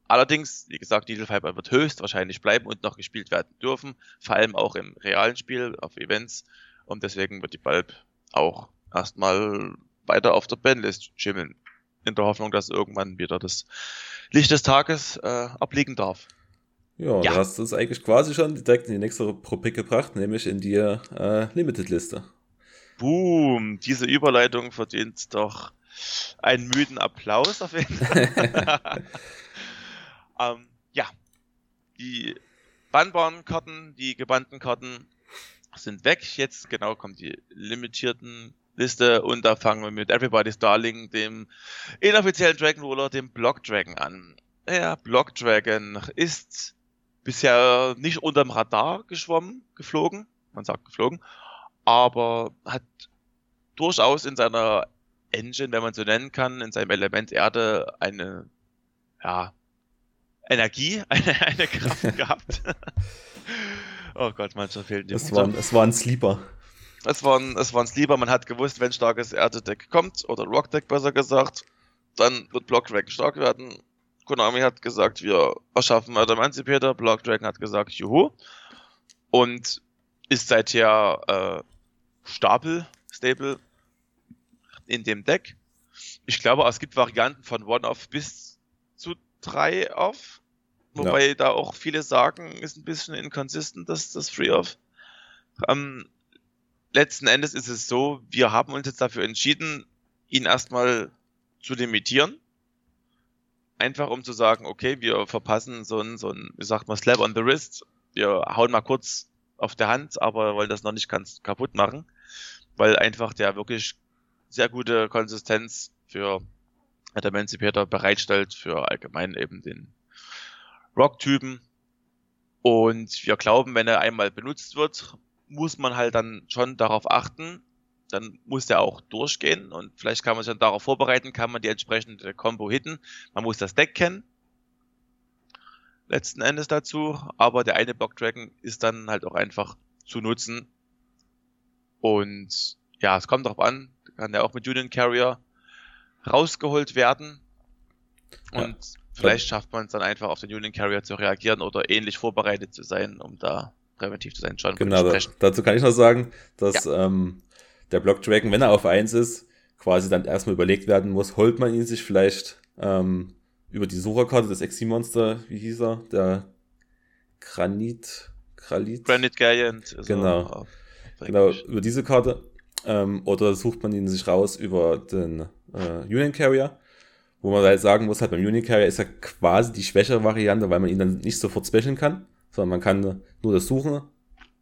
Allerdings, wie gesagt, Needle Fiber wird höchstwahrscheinlich bleiben und noch gespielt werden dürfen, vor allem auch im realen Spiel, auf Events. Und deswegen wird die Bulb auch erstmal weiter auf der Bandlist schimmeln. In der Hoffnung, dass irgendwann wieder das Licht des Tages äh, abliegen darf. Ja, ja. du hast es eigentlich quasi schon direkt in die nächste Rubrik gebracht, nämlich in die äh, Limited-Liste. Boom, diese Überleitung verdient doch einen müden Applaus auf jeden Fall. ähm, ja, die bannbaren Karten, die gebannten Karten sind weg. Jetzt genau kommen die limitierten Liste und da fangen wir mit Everybody's Darling, dem inoffiziellen Dragon Roller, dem Block Dragon an. Der Block Dragon ist bisher nicht unterm Radar geschwommen, geflogen, man sagt geflogen, aber hat durchaus in seiner Engine, wenn man so nennen kann, in seinem Element Erde eine, ja, Energie, eine, eine Kraft gehabt. oh Gott, manchmal fehlt die es war, es war ein Sleeper. Es war ein, es war ein Sleeper, man hat gewusst, wenn starkes Erde-Deck kommt, oder Rock-Deck besser gesagt, dann wird Block Dragon stark werden. Konami hat gesagt, wir erschaffen Emancipator, Block Dragon hat gesagt, juhu. Und ist seither äh, Stapel, Stable in dem Deck. Ich glaube, es gibt Varianten von One-Off bis zu drei Off. Wobei ja. da auch viele sagen, ist ein bisschen inconsistent, dass das Free-Off. Ähm, letzten Endes ist es so, wir haben uns jetzt dafür entschieden, ihn erstmal zu limitieren. Einfach um zu sagen, okay, wir verpassen so ein, so ein, wie sagt man, Slap on the Wrist. Wir hauen mal kurz auf der Hand, aber wollen das noch nicht ganz kaputt machen weil einfach der wirklich sehr gute Konsistenz für der Emancipator bereitstellt, für allgemein eben den Rock-Typen. Und wir glauben, wenn er einmal benutzt wird, muss man halt dann schon darauf achten. Dann muss der auch durchgehen und vielleicht kann man sich dann darauf vorbereiten, kann man die entsprechende Combo hitten. Man muss das Deck kennen. Letzten Endes dazu. Aber der eine Block Dragon ist dann halt auch einfach zu nutzen, und ja, es kommt darauf an, kann der auch mit Union Carrier rausgeholt werden. Und ja. vielleicht schafft man es dann einfach auf den Union Carrier zu reagieren oder ähnlich vorbereitet zu sein, um da präventiv zu sein. Schon genau, da, dazu kann ich noch sagen, dass ja. ähm, der Block Dragon, wenn er auf 1 ist, quasi dann erstmal überlegt werden muss, holt man ihn sich vielleicht ähm, über die Sucherkarte des Exi-Monster, wie hieß er? Der Granit, Gralit? Granite Giant. Also genau. Genau, über diese Karte. Ähm, oder sucht man ihn sich raus über den äh, Union Carrier, wo man halt sagen muss, halt beim Union Carrier ist ja quasi die schwächere Variante, weil man ihn dann nicht sofort specialen kann, sondern man kann nur das Suchen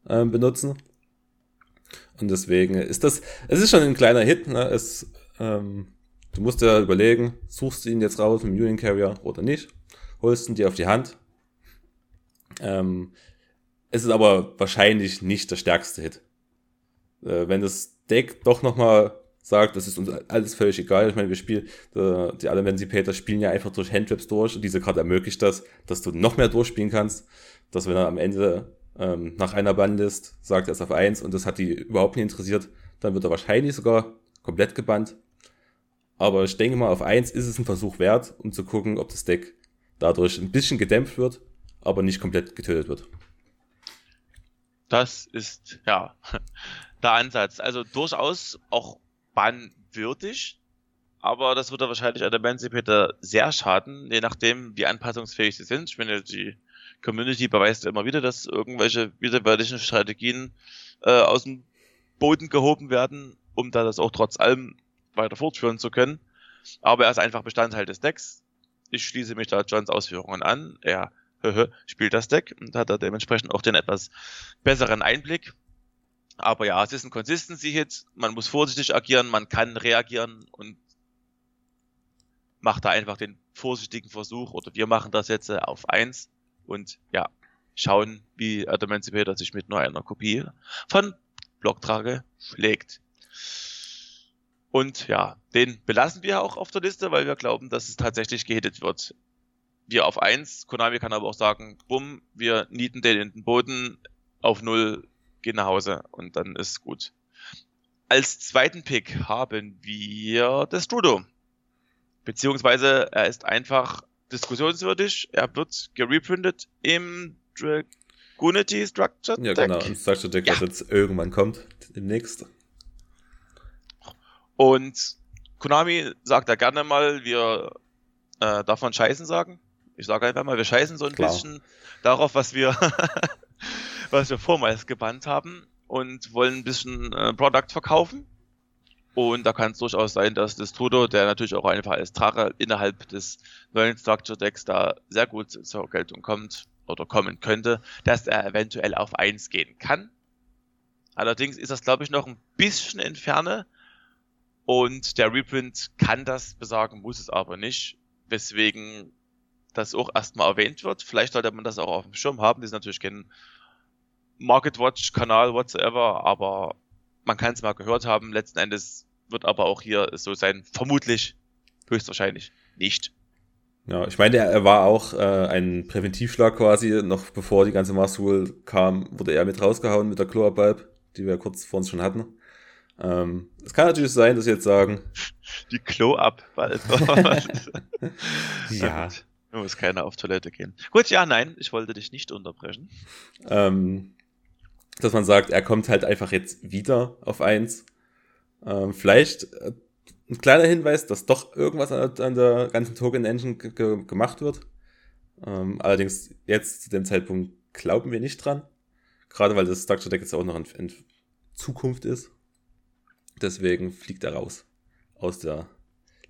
äh, benutzen. Und deswegen ist das, es ist schon ein kleiner Hit, ne? Es, ähm, du musst ja überlegen, suchst du ihn jetzt raus mit dem Union Carrier oder nicht, holst ihn dir auf die Hand. Ähm, es ist aber wahrscheinlich nicht der stärkste Hit äh, wenn das Deck doch nochmal sagt, das ist uns alles völlig egal. Ich meine, wir spielen, äh, die Emancipator spielen ja einfach durch Handtraps durch und diese Karte ermöglicht das, dass du noch mehr durchspielen kannst, dass wenn er am Ende ähm, nach einer Bandlist sagt, er ist auf eins und das hat die überhaupt nicht interessiert, dann wird er wahrscheinlich sogar komplett gebannt. Aber ich denke mal, auf eins ist es ein Versuch wert, um zu gucken, ob das Deck dadurch ein bisschen gedämpft wird, aber nicht komplett getötet wird. Das ist, ja, der Ansatz. Also durchaus auch bannwürdig, aber das würde wahrscheinlich an der Emancipator sehr schaden, je nachdem, wie anpassungsfähig sie sind. Ich meine, die Community beweist immer wieder, dass irgendwelche widerwärtigen Strategien äh, aus dem Boden gehoben werden, um da das auch trotz allem weiter fortführen zu können. Aber er ist einfach Bestandteil des Decks. Ich schließe mich da Johns Ausführungen an. Er spielt das Deck und hat da dementsprechend auch den etwas besseren Einblick. Aber ja, es ist ein Consistency-Hit. Man muss vorsichtig agieren, man kann reagieren und macht da einfach den vorsichtigen Versuch, oder wir machen das jetzt äh, auf eins und ja, schauen, wie Emancipator sich mit nur einer Kopie von Blocktrage schlägt. Und ja, den belassen wir auch auf der Liste, weil wir glauben, dass es tatsächlich gehittet wird. Wir auf 1, Konami kann aber auch sagen, bumm, wir nieten den in den Boden auf 0, gehen nach Hause und dann ist gut. Als zweiten Pick haben wir das Strudo. Beziehungsweise er ist einfach diskussionswürdig. Er wird gereprintet im Dragunity Structure Deck. Ja, genau, ein Structure Deck, ja. das jetzt irgendwann kommt, demnächst. Und Konami sagt da gerne mal, wir äh, darf man scheißen sagen. Ich sage einfach mal, wir scheißen so ein Klar. bisschen darauf, was wir, was wir vormals gebannt haben und wollen ein bisschen äh, Product verkaufen. Und da kann es durchaus sein, dass das Todo, der natürlich auch einfach als Drache innerhalb des neuen Structure Decks da sehr gut zur Geltung kommt oder kommen könnte, dass er eventuell auf 1 gehen kann. Allerdings ist das, glaube ich, noch ein bisschen in Ferne, und der Reprint kann das besagen, muss es aber nicht. Weswegen das auch erstmal erwähnt wird. Vielleicht sollte man das auch auf dem Schirm haben. Das ist natürlich kein Market Watch Kanal whatsoever, aber man kann es mal gehört haben. Letzten Endes wird aber auch hier so sein. Vermutlich, höchstwahrscheinlich nicht. Ja, ich meine, er war auch äh, ein Präventivschlag quasi, noch bevor die ganze Master Rule kam, wurde er mit rausgehauen mit der Chlorbalb, die wir kurz vor uns schon hatten. Ähm, es kann natürlich sein, dass sie jetzt sagen. Die Klo ab, bald. ja. Du musst keiner auf Toilette gehen. Gut, ja, nein, ich wollte dich nicht unterbrechen. Ähm, dass man sagt, er kommt halt einfach jetzt wieder auf eins. Ähm, vielleicht äh, ein kleiner Hinweis, dass doch irgendwas an, an der ganzen Token Engine gemacht wird. Ähm, allerdings jetzt zu dem Zeitpunkt glauben wir nicht dran. Gerade weil das Structure Deck jetzt auch noch in, in Zukunft ist. Deswegen fliegt er raus aus der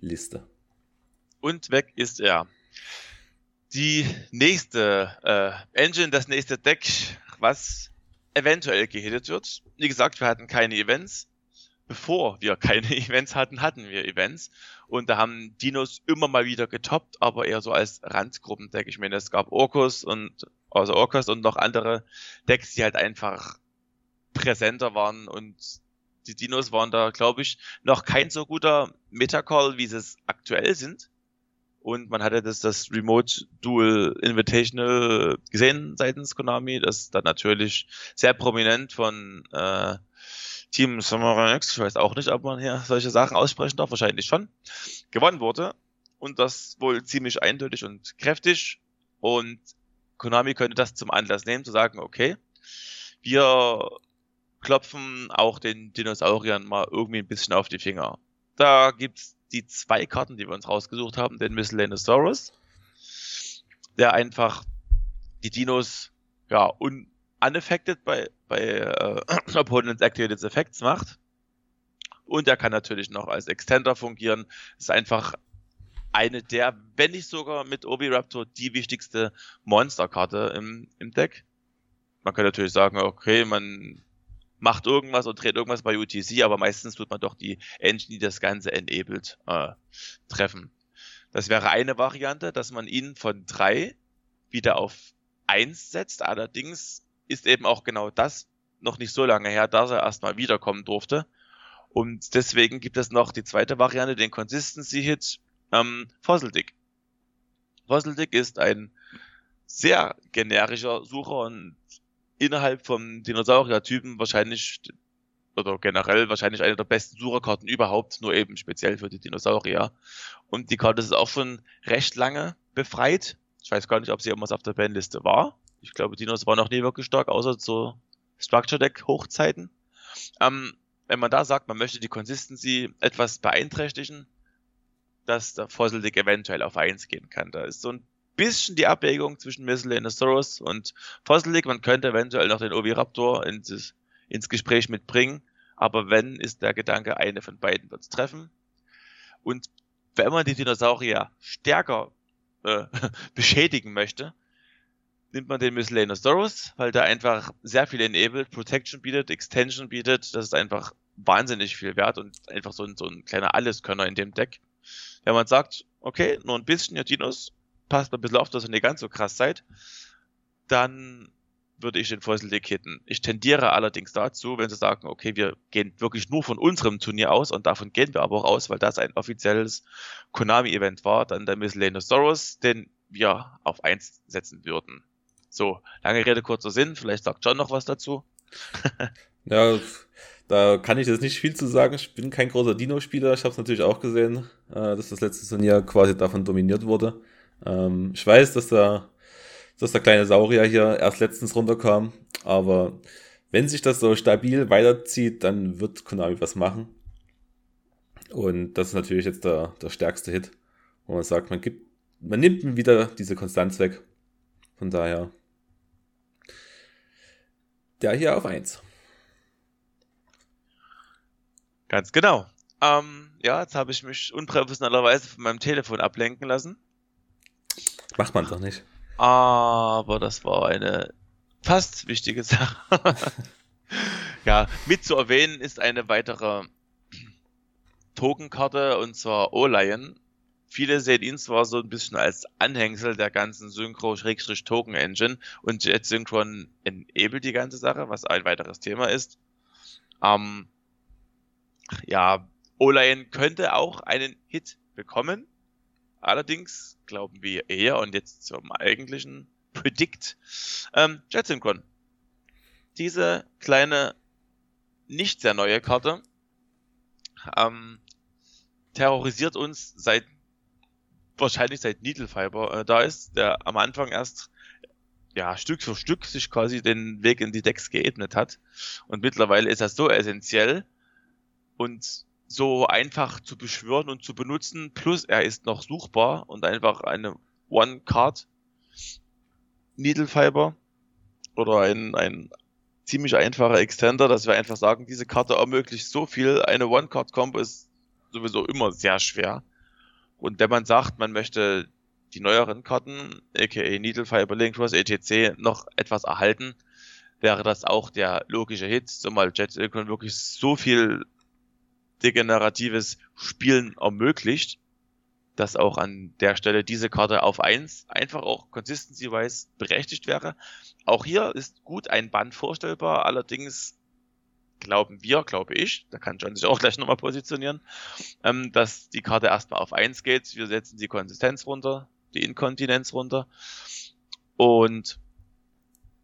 Liste. Und weg ist er. Die nächste äh, Engine, das nächste Deck, was eventuell gehittet wird. Wie gesagt, wir hatten keine Events. Bevor wir keine Events hatten, hatten wir Events. Und da haben Dinos immer mal wieder getoppt, aber eher so als Randgruppendeck. Ich meine, es gab Orkus und, also Orkus und noch andere Decks, die halt einfach präsenter waren und die Dinos waren da, glaube ich, noch kein so guter Metacall, wie sie es aktuell sind. Und man hatte das, das Remote Dual Invitational gesehen seitens Konami, das dann natürlich sehr prominent von äh, Team Samurai X, ich weiß auch nicht, ob man hier solche Sachen aussprechen darf, wahrscheinlich schon, gewonnen wurde. Und das wohl ziemlich eindeutig und kräftig. Und Konami könnte das zum Anlass nehmen, zu sagen, okay, wir klopfen auch den Dinosauriern mal irgendwie ein bisschen auf die Finger. Da gibt's die zwei Karten, die wir uns rausgesucht haben, den Miscellaneosaurus, der einfach die Dinos ja un unaffected bei, bei äh, Opponents Activated Effects macht. Und er kann natürlich noch als Extender fungieren. Ist einfach eine der, wenn nicht sogar mit Oviraptor die wichtigste Monsterkarte im, im Deck. Man kann natürlich sagen, okay, man macht irgendwas und dreht irgendwas bei UTC, aber meistens tut man doch die Engine, die das Ganze enabled, äh, treffen. Das wäre eine Variante, dass man ihn von drei wieder auf eins setzt. Allerdings ist eben auch genau das noch nicht so lange her, dass er erstmal wiederkommen durfte. Und deswegen gibt es noch die zweite Variante, den Consistency Hit ähm, Fossil Dick. Fossil Dick ist ein sehr generischer Sucher und innerhalb vom Dinosaurier-Typen wahrscheinlich oder generell wahrscheinlich eine der besten Sucherkarten überhaupt, nur eben speziell für die Dinosaurier. Und die Karte ist auch schon recht lange befreit. Ich weiß gar nicht, ob sie irgendwas auf der Bandliste war. Ich glaube, Dinos war noch nie wirklich stark, außer zu Structure Deck Hochzeiten. Ähm, wenn man da sagt, man möchte die Consistency etwas beeinträchtigen, dass der Fossil Deck eventuell auf 1 gehen kann. Da ist so ein bisschen die Abwägung zwischen Miscellaneosaurus und Fossilic. Man könnte eventuell noch den Oviraptor ins, ins Gespräch mitbringen. Aber wenn, ist der Gedanke, eine von beiden wird treffen. Und wenn man die Dinosaurier stärker äh, beschädigen möchte, nimmt man den Miscellaneosaurus, weil der einfach sehr viel enabled, Protection bietet, Extension bietet. Das ist einfach wahnsinnig viel wert und einfach so ein, so ein kleiner Alleskönner in dem Deck. Wenn man sagt, okay, nur ein bisschen, ja, Dinos, passt ein bisschen auf, dass ihr nicht ganz so krass seid, dann würde ich den Fossil League hitten. Ich tendiere allerdings dazu, wenn sie sagen, okay, wir gehen wirklich nur von unserem Turnier aus und davon gehen wir aber auch aus, weil das ein offizielles Konami-Event war, dann der Miscellaneous den wir auf 1 setzen würden. So, lange Rede, kurzer Sinn. Vielleicht sagt John noch was dazu. ja, da kann ich jetzt nicht viel zu sagen. Ich bin kein großer Dino-Spieler. Ich habe es natürlich auch gesehen, äh, dass das letzte Turnier quasi davon dominiert wurde. Ähm, ich weiß, dass da dass der kleine Saurier hier erst letztens runterkam. Aber wenn sich das so stabil weiterzieht, dann wird Konami was machen. Und das ist natürlich jetzt der, der stärkste Hit, wo man sagt, man gibt, man nimmt wieder diese Konstanz weg. Von daher, der hier auf 1. Ganz genau. Ähm, ja, jetzt habe ich mich unprofessionellerweise von meinem Telefon ablenken lassen. Macht man doch nicht. Aber das war eine fast wichtige Sache. ja, mit zu erwähnen ist eine weitere Tokenkarte und zwar O-Lion. Viele sehen ihn zwar so ein bisschen als Anhängsel der ganzen Synchro-Token-Engine und Jet Synchron enabelt die ganze Sache, was ein weiteres Thema ist. Ähm, ja, O-Lion könnte auch einen Hit bekommen. Allerdings glauben wir eher, und jetzt zum eigentlichen Predict, ähm, Jet Synchron. Diese kleine, nicht sehr neue Karte ähm, terrorisiert uns seit wahrscheinlich seit Needle Fiber äh, da ist, der am Anfang erst ja, Stück für Stück sich quasi den Weg in die Decks geebnet hat. Und mittlerweile ist er so essentiell und so einfach zu beschwören und zu benutzen. Plus er ist noch suchbar und einfach eine One-Card Needle Fiber oder ein, ein ziemlich einfacher Extender, dass wir einfach sagen, diese Karte ermöglicht so viel. Eine One-Card-Combo ist sowieso immer sehr schwer. Und wenn man sagt, man möchte die neueren Karten, aka Needle Fiber, Link Cross, etc., noch etwas erhalten, wäre das auch der logische Hit, zumal Jet Silicon wirklich so viel degeneratives Spielen ermöglicht, dass auch an der Stelle diese Karte auf 1 einfach auch consistency-wise berechtigt wäre. Auch hier ist gut ein Band vorstellbar, allerdings glauben wir, glaube ich, da kann John sich auch gleich nochmal positionieren, ähm, dass die Karte erstmal auf 1 geht. Wir setzen die Konsistenz runter, die Inkontinenz runter und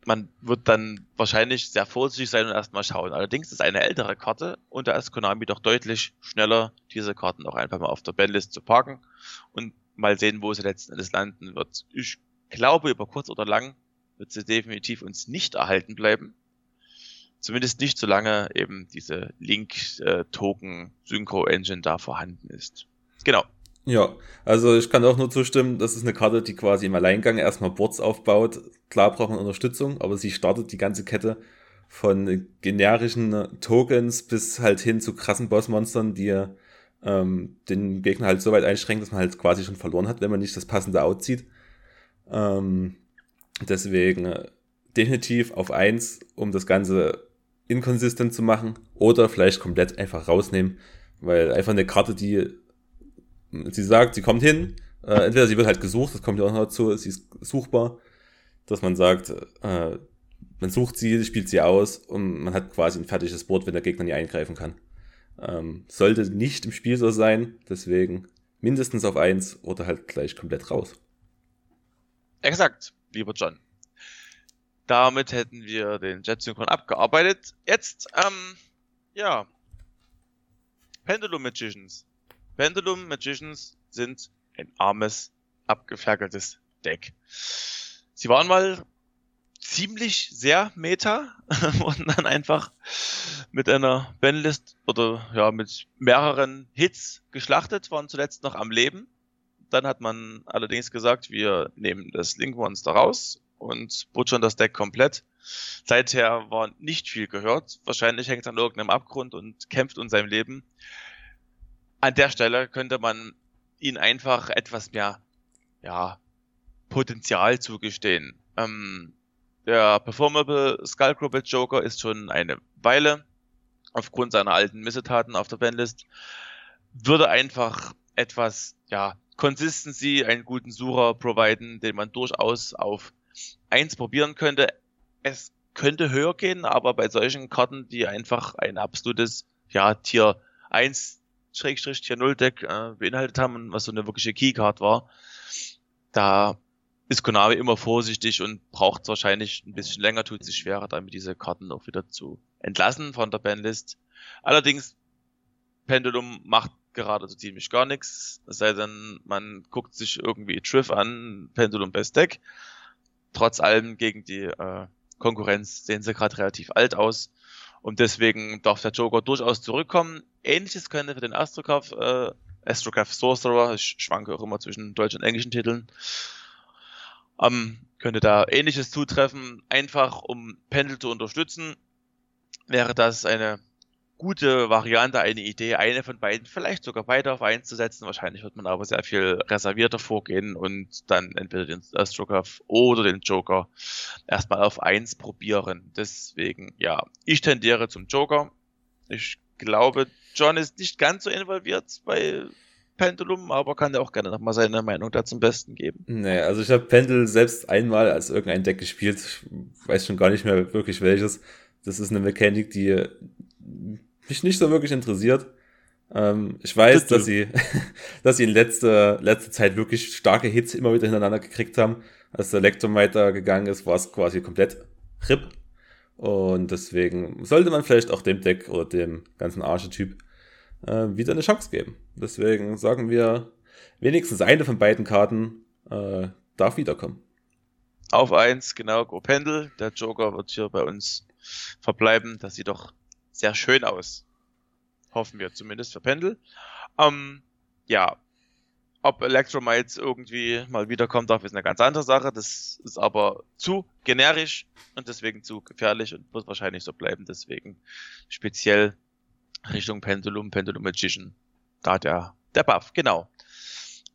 man wird dann wahrscheinlich sehr vorsichtig sein und erstmal schauen. Allerdings ist eine ältere Karte und da ist Konami doch deutlich schneller, diese Karten auch einfach mal auf der Bandlist zu parken und mal sehen, wo sie letzten Endes landen wird. Ich glaube, über kurz oder lang wird sie definitiv uns nicht erhalten bleiben. Zumindest nicht, solange eben diese Link-Token-Synchro-Engine da vorhanden ist. Genau. Ja, also ich kann auch nur zustimmen, das ist eine Karte, die quasi im Alleingang erstmal Boards aufbaut. Klar braucht man Unterstützung, aber sie startet die ganze Kette von generischen Tokens bis halt hin zu krassen Bossmonstern, die ähm, den Gegner halt so weit einschränkt, dass man halt quasi schon verloren hat, wenn man nicht das passende outzieht. Ähm, deswegen äh, definitiv auf eins, um das Ganze inkonsistent zu machen oder vielleicht komplett einfach rausnehmen, weil einfach eine Karte, die sie sagt, sie kommt hin, äh, entweder sie wird halt gesucht, das kommt ja auch noch dazu, sie ist suchbar, dass man sagt, äh, man sucht sie, spielt sie aus und man hat quasi ein fertiges Board, wenn der Gegner nie eingreifen kann. Ähm, sollte nicht im Spiel so sein, deswegen mindestens auf eins oder halt gleich komplett raus. Exakt, lieber John. Damit hätten wir den Jet-Synchron abgearbeitet. Jetzt, ähm, ja, Pendulum Magicians. Pendulum Magicians sind ein armes, abgeferkeltes Deck. Sie waren mal ziemlich sehr meta und dann einfach mit einer Bandlist oder ja mit mehreren Hits geschlachtet, waren zuletzt noch am Leben. Dann hat man allerdings gesagt, wir nehmen das Link Monster raus und butchern das Deck komplett. Seither war nicht viel gehört. Wahrscheinlich hängt er an irgendeinem Abgrund und kämpft um sein Leben an der Stelle könnte man ihnen einfach etwas mehr, ja, Potenzial zugestehen. Ähm, der Performable Skullcrobat Joker ist schon eine Weile aufgrund seiner alten Missetaten auf der Bandlist. Würde einfach etwas, ja, Consistency, einen guten Sucher providen, den man durchaus auf eins probieren könnte. es könnte höher gehen, aber bei solchen Karten, die einfach ein absolutes, ja, Tier 1 Schrägstrich Tier 0 Deck äh, beinhaltet haben was so eine wirkliche Keycard war, da ist Konami immer vorsichtig und braucht wahrscheinlich ein bisschen länger, tut sich schwerer, damit diese Karten auch wieder zu entlassen von der Bandlist. Allerdings, Pendulum macht gerade so ziemlich gar nichts, es sei denn, man guckt sich irgendwie Triff an, Pendulum Best Deck. Trotz allem gegen die äh, Konkurrenz sehen sie gerade relativ alt aus. Und deswegen darf der Joker durchaus zurückkommen. Ähnliches könnte für den Astrograph, äh, Astrograph Sorcerer, ich schwanke auch immer zwischen deutschen und englischen Titeln, ähm, könnte da ähnliches zutreffen. Einfach um Pendel zu unterstützen, wäre das eine gute Variante, eine Idee, eine von beiden, vielleicht sogar beide auf einzusetzen. Wahrscheinlich wird man aber sehr viel reservierter vorgehen und dann entweder den Astrograph oder den Joker erstmal auf eins probieren. Deswegen, ja, ich tendiere zum Joker. Ich glaube, John ist nicht ganz so involviert bei Pendulum, aber kann ja auch gerne nochmal seine Meinung da zum Besten geben. Nee, also ich habe Pendel selbst einmal als irgendein Deck gespielt. Ich weiß schon gar nicht mehr wirklich welches. Das ist eine Mechanik, die mich nicht so wirklich interessiert. Ähm, ich weiß, dass sie, dass sie in letzter, letzter Zeit wirklich starke Hits immer wieder hintereinander gekriegt haben. Als der Elektromiter gegangen ist, war es quasi komplett RIP. Und deswegen sollte man vielleicht auch dem Deck oder dem ganzen Archetyp äh, wieder eine Chance geben. Deswegen sagen wir, wenigstens eine von beiden Karten äh, darf wiederkommen. Auf eins, genau, Go Pendel. Der Joker wird hier bei uns verbleiben. Das sieht doch sehr schön aus. Hoffen wir zumindest für Pendel. Ähm, ja, ob Electromites irgendwie mal wiederkommt, darf ist eine ganz andere Sache. Das ist aber zu generisch und deswegen zu gefährlich und wird wahrscheinlich so bleiben. Deswegen speziell Richtung Pendulum, Pendulum Magician. Da der, der Buff, genau.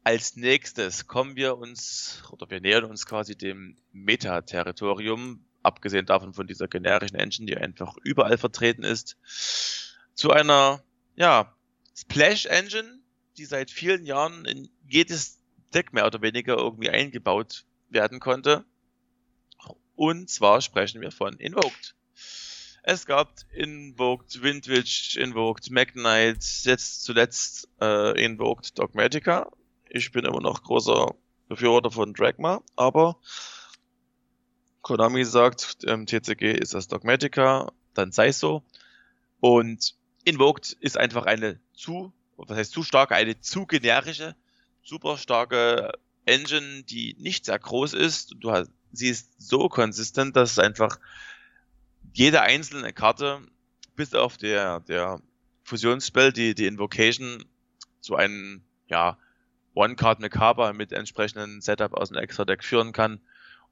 Als nächstes kommen wir uns, oder wir nähern uns quasi dem Meta-Territorium, abgesehen davon von dieser generischen Engine, die einfach überall vertreten ist, zu einer, ja, Splash Engine, die seit vielen Jahren in jedes Deck mehr oder weniger irgendwie eingebaut werden konnte. Und zwar sprechen wir von Invoked. Es gab Invoked Windwitch, Invoked Magnite, jetzt zuletzt äh, Invoked Dogmatica. Ich bin immer noch großer Befürworter von Dragma, aber Konami sagt, ähm, TCG ist das Dogmatica, dann sei es so. Und Invoked ist einfach eine zu, was heißt zu starke, eine zu generische, super starke Engine, die nicht sehr groß ist. Du hast, sie ist so konsistent, dass einfach jede einzelne Karte, bis auf der, der Fusionsspell, die, die Invocation, zu einem, ja, One-Card Macabre mit entsprechendem Setup aus dem Extra-Deck führen kann.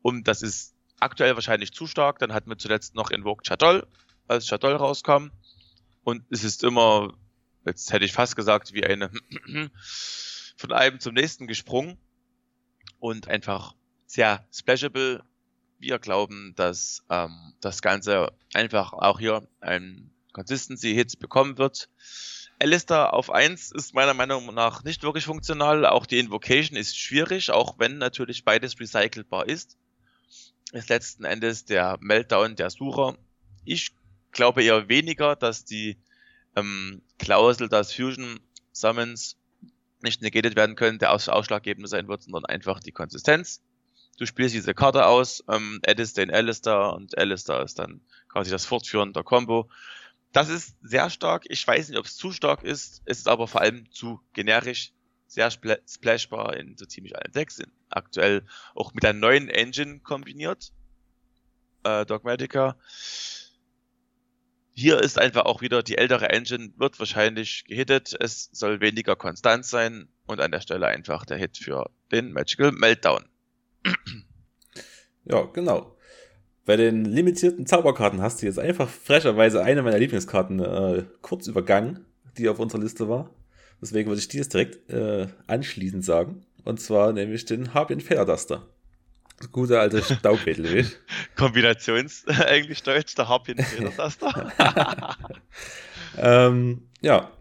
Und das ist aktuell wahrscheinlich zu stark. Dann hatten wir zuletzt noch Invoked Chatol, als Chatol rauskam. Und es ist immer, jetzt hätte ich fast gesagt, wie eine von einem zum nächsten gesprungen. Und einfach sehr splashable. Wir glauben, dass ähm, das Ganze einfach auch hier ein Consistency-Hits bekommen wird. Alistair auf 1 ist meiner Meinung nach nicht wirklich funktional. Auch die Invocation ist schwierig, auch wenn natürlich beides recycelbar ist ist letzten Endes der Meltdown der Sucher. Ich glaube eher weniger, dass die ähm, Klausel, dass Fusion Summons nicht negated werden können, der ausschlaggebende sein wird, sondern einfach die Konsistenz. Du spielst diese Karte aus, ähm, addest den Alistair und Alistair ist dann quasi das Fortführen der Combo. Das ist sehr stark. Ich weiß nicht, ob es zu stark ist. Es ist aber vor allem zu generisch sehr splashbar in so ziemlich allen Decks, aktuell auch mit der neuen Engine kombiniert, äh, Dogmatica. Hier ist einfach auch wieder die ältere Engine, wird wahrscheinlich gehittet, es soll weniger konstant sein und an der Stelle einfach der Hit für den Magical Meltdown. Ja, genau. Bei den limitierten Zauberkarten hast du jetzt einfach frecherweise eine meiner Lieblingskarten äh, kurz übergangen, die auf unserer Liste war. Deswegen würde ich dir direkt äh, anschließend sagen. Und zwar nämlich den Harpian Federduster. Gute alte Staubwedel, Kombinations, eigentlich Deutsch, der Harpian Federduster. ähm, ja.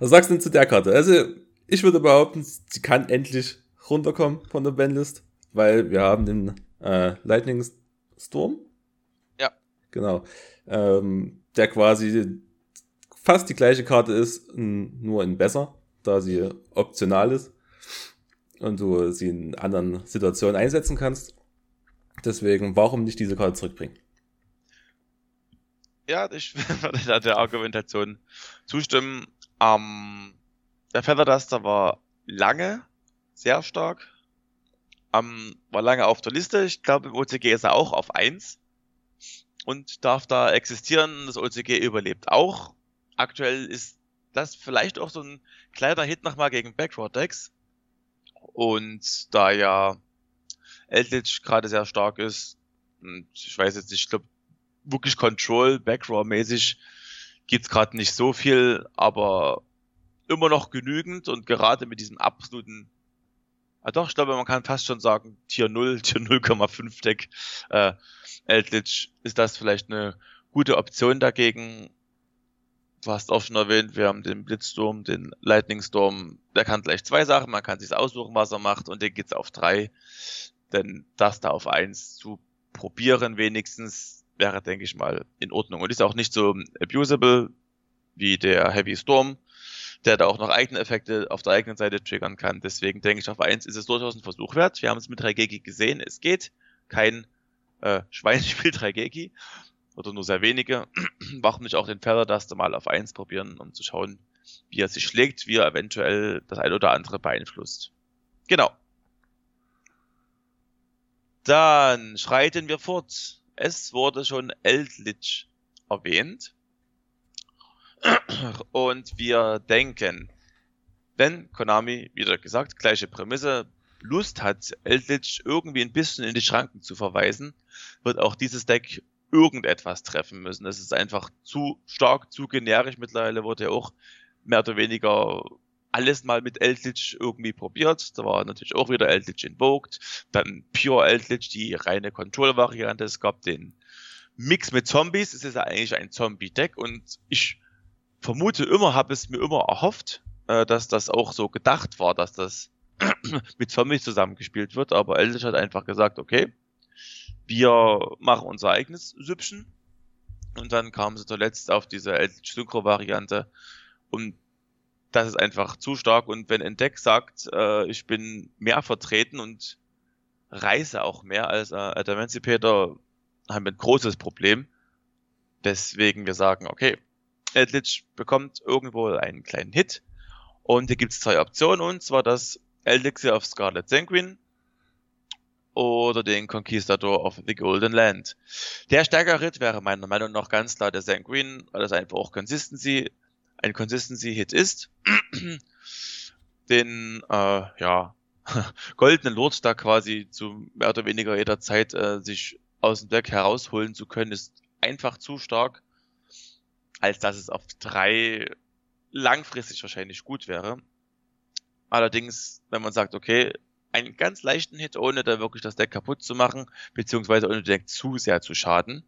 Was sagst du denn zu der Karte? Also, ich würde behaupten, sie kann endlich runterkommen von der Bandlist, weil wir haben den äh, Lightning Storm, Genau. Ähm, der quasi fast die gleiche Karte ist, nur in besser, da sie optional ist und du sie in anderen Situationen einsetzen kannst. Deswegen, warum nicht diese Karte zurückbringen? Ja, ich würde da der Argumentation zustimmen. Ähm, der Feather Duster war lange sehr stark. Ähm, war lange auf der Liste. Ich glaube, im OCG ist er auch auf 1 und darf da existieren. Das OCG überlebt auch. Aktuell ist das vielleicht auch so ein kleiner Hit nochmal gegen Backward Decks. Und da ja Eldritch gerade sehr stark ist, und ich weiß jetzt nicht, ich glaube, wirklich Control, Backrow-mäßig gibt's gerade nicht so viel, aber immer noch genügend und gerade mit diesem absoluten, ah doch, ich glaube, man kann fast schon sagen, Tier 0, Tier 0,5 Deck, äh, Eldritch ist das vielleicht eine gute Option dagegen. Du hast auch schon erwähnt, wir haben den Blitzsturm, den Lightning Storm, der kann gleich zwei Sachen, man kann sich aussuchen, was er macht und den geht's auf drei. Denn das da auf eins zu probieren wenigstens wäre, denke ich mal, in Ordnung. Und ist auch nicht so abusable wie der Heavy Storm, der da auch noch eigene Effekte auf der eigenen Seite triggern kann. Deswegen denke ich, auf eins ist es durchaus ein Versuch wert. Wir haben es mit 3Geki gesehen, es geht. Kein äh, Schwein spielt 3Geki oder nur sehr wenige. Warum nicht auch den Feather mal auf eins probieren, um zu schauen, wie er sich schlägt, wie er eventuell das ein oder andere beeinflusst. Genau. Dann schreiten wir fort. Es wurde schon Eldritch erwähnt. Und wir denken, wenn Konami, wieder gesagt, gleiche Prämisse, Lust hat, Eldritch irgendwie ein bisschen in die Schranken zu verweisen, wird auch dieses Deck irgendetwas treffen müssen. Es ist einfach zu stark, zu generisch. Mittlerweile wurde ja auch mehr oder weniger alles mal mit Eldritch irgendwie probiert. Da war natürlich auch wieder Eldritch Invoked, dann Pure Eldritch, die reine Control-Variante. Es gab den Mix mit Zombies. Es ist ja eigentlich ein Zombie-Deck und ich vermute immer, habe es mir immer erhofft, äh, dass das auch so gedacht war, dass das mit Zombies zusammengespielt wird. Aber Eldritch hat einfach gesagt, okay, wir machen unser eigenes Süppchen. Und dann kamen sie zuletzt auf diese Eldritch Synchro-Variante. Und das ist einfach zu stark. Und wenn ein Deck sagt, äh, ich bin mehr vertreten und reise auch mehr als äh, Emancipator, haben wir ein großes Problem. Deswegen wir sagen, okay, Eldritch bekommt irgendwo einen kleinen Hit. Und hier gibt es zwei Optionen, und zwar das Elixir of Scarlet Sanguine oder den Conquistador of the Golden Land. Der stärkere Hit wäre meiner Meinung nach ganz klar der Sanguine, weil das einfach auch Consistency ein Consistency-Hit ist, den äh, ja, goldenen Lord da quasi zu mehr oder weniger jeder Zeit äh, sich aus dem Deck herausholen zu können, ist einfach zu stark, als dass es auf drei langfristig wahrscheinlich gut wäre. Allerdings, wenn man sagt, okay, einen ganz leichten Hit, ohne da wirklich das Deck kaputt zu machen, beziehungsweise ohne Deck zu sehr zu schaden,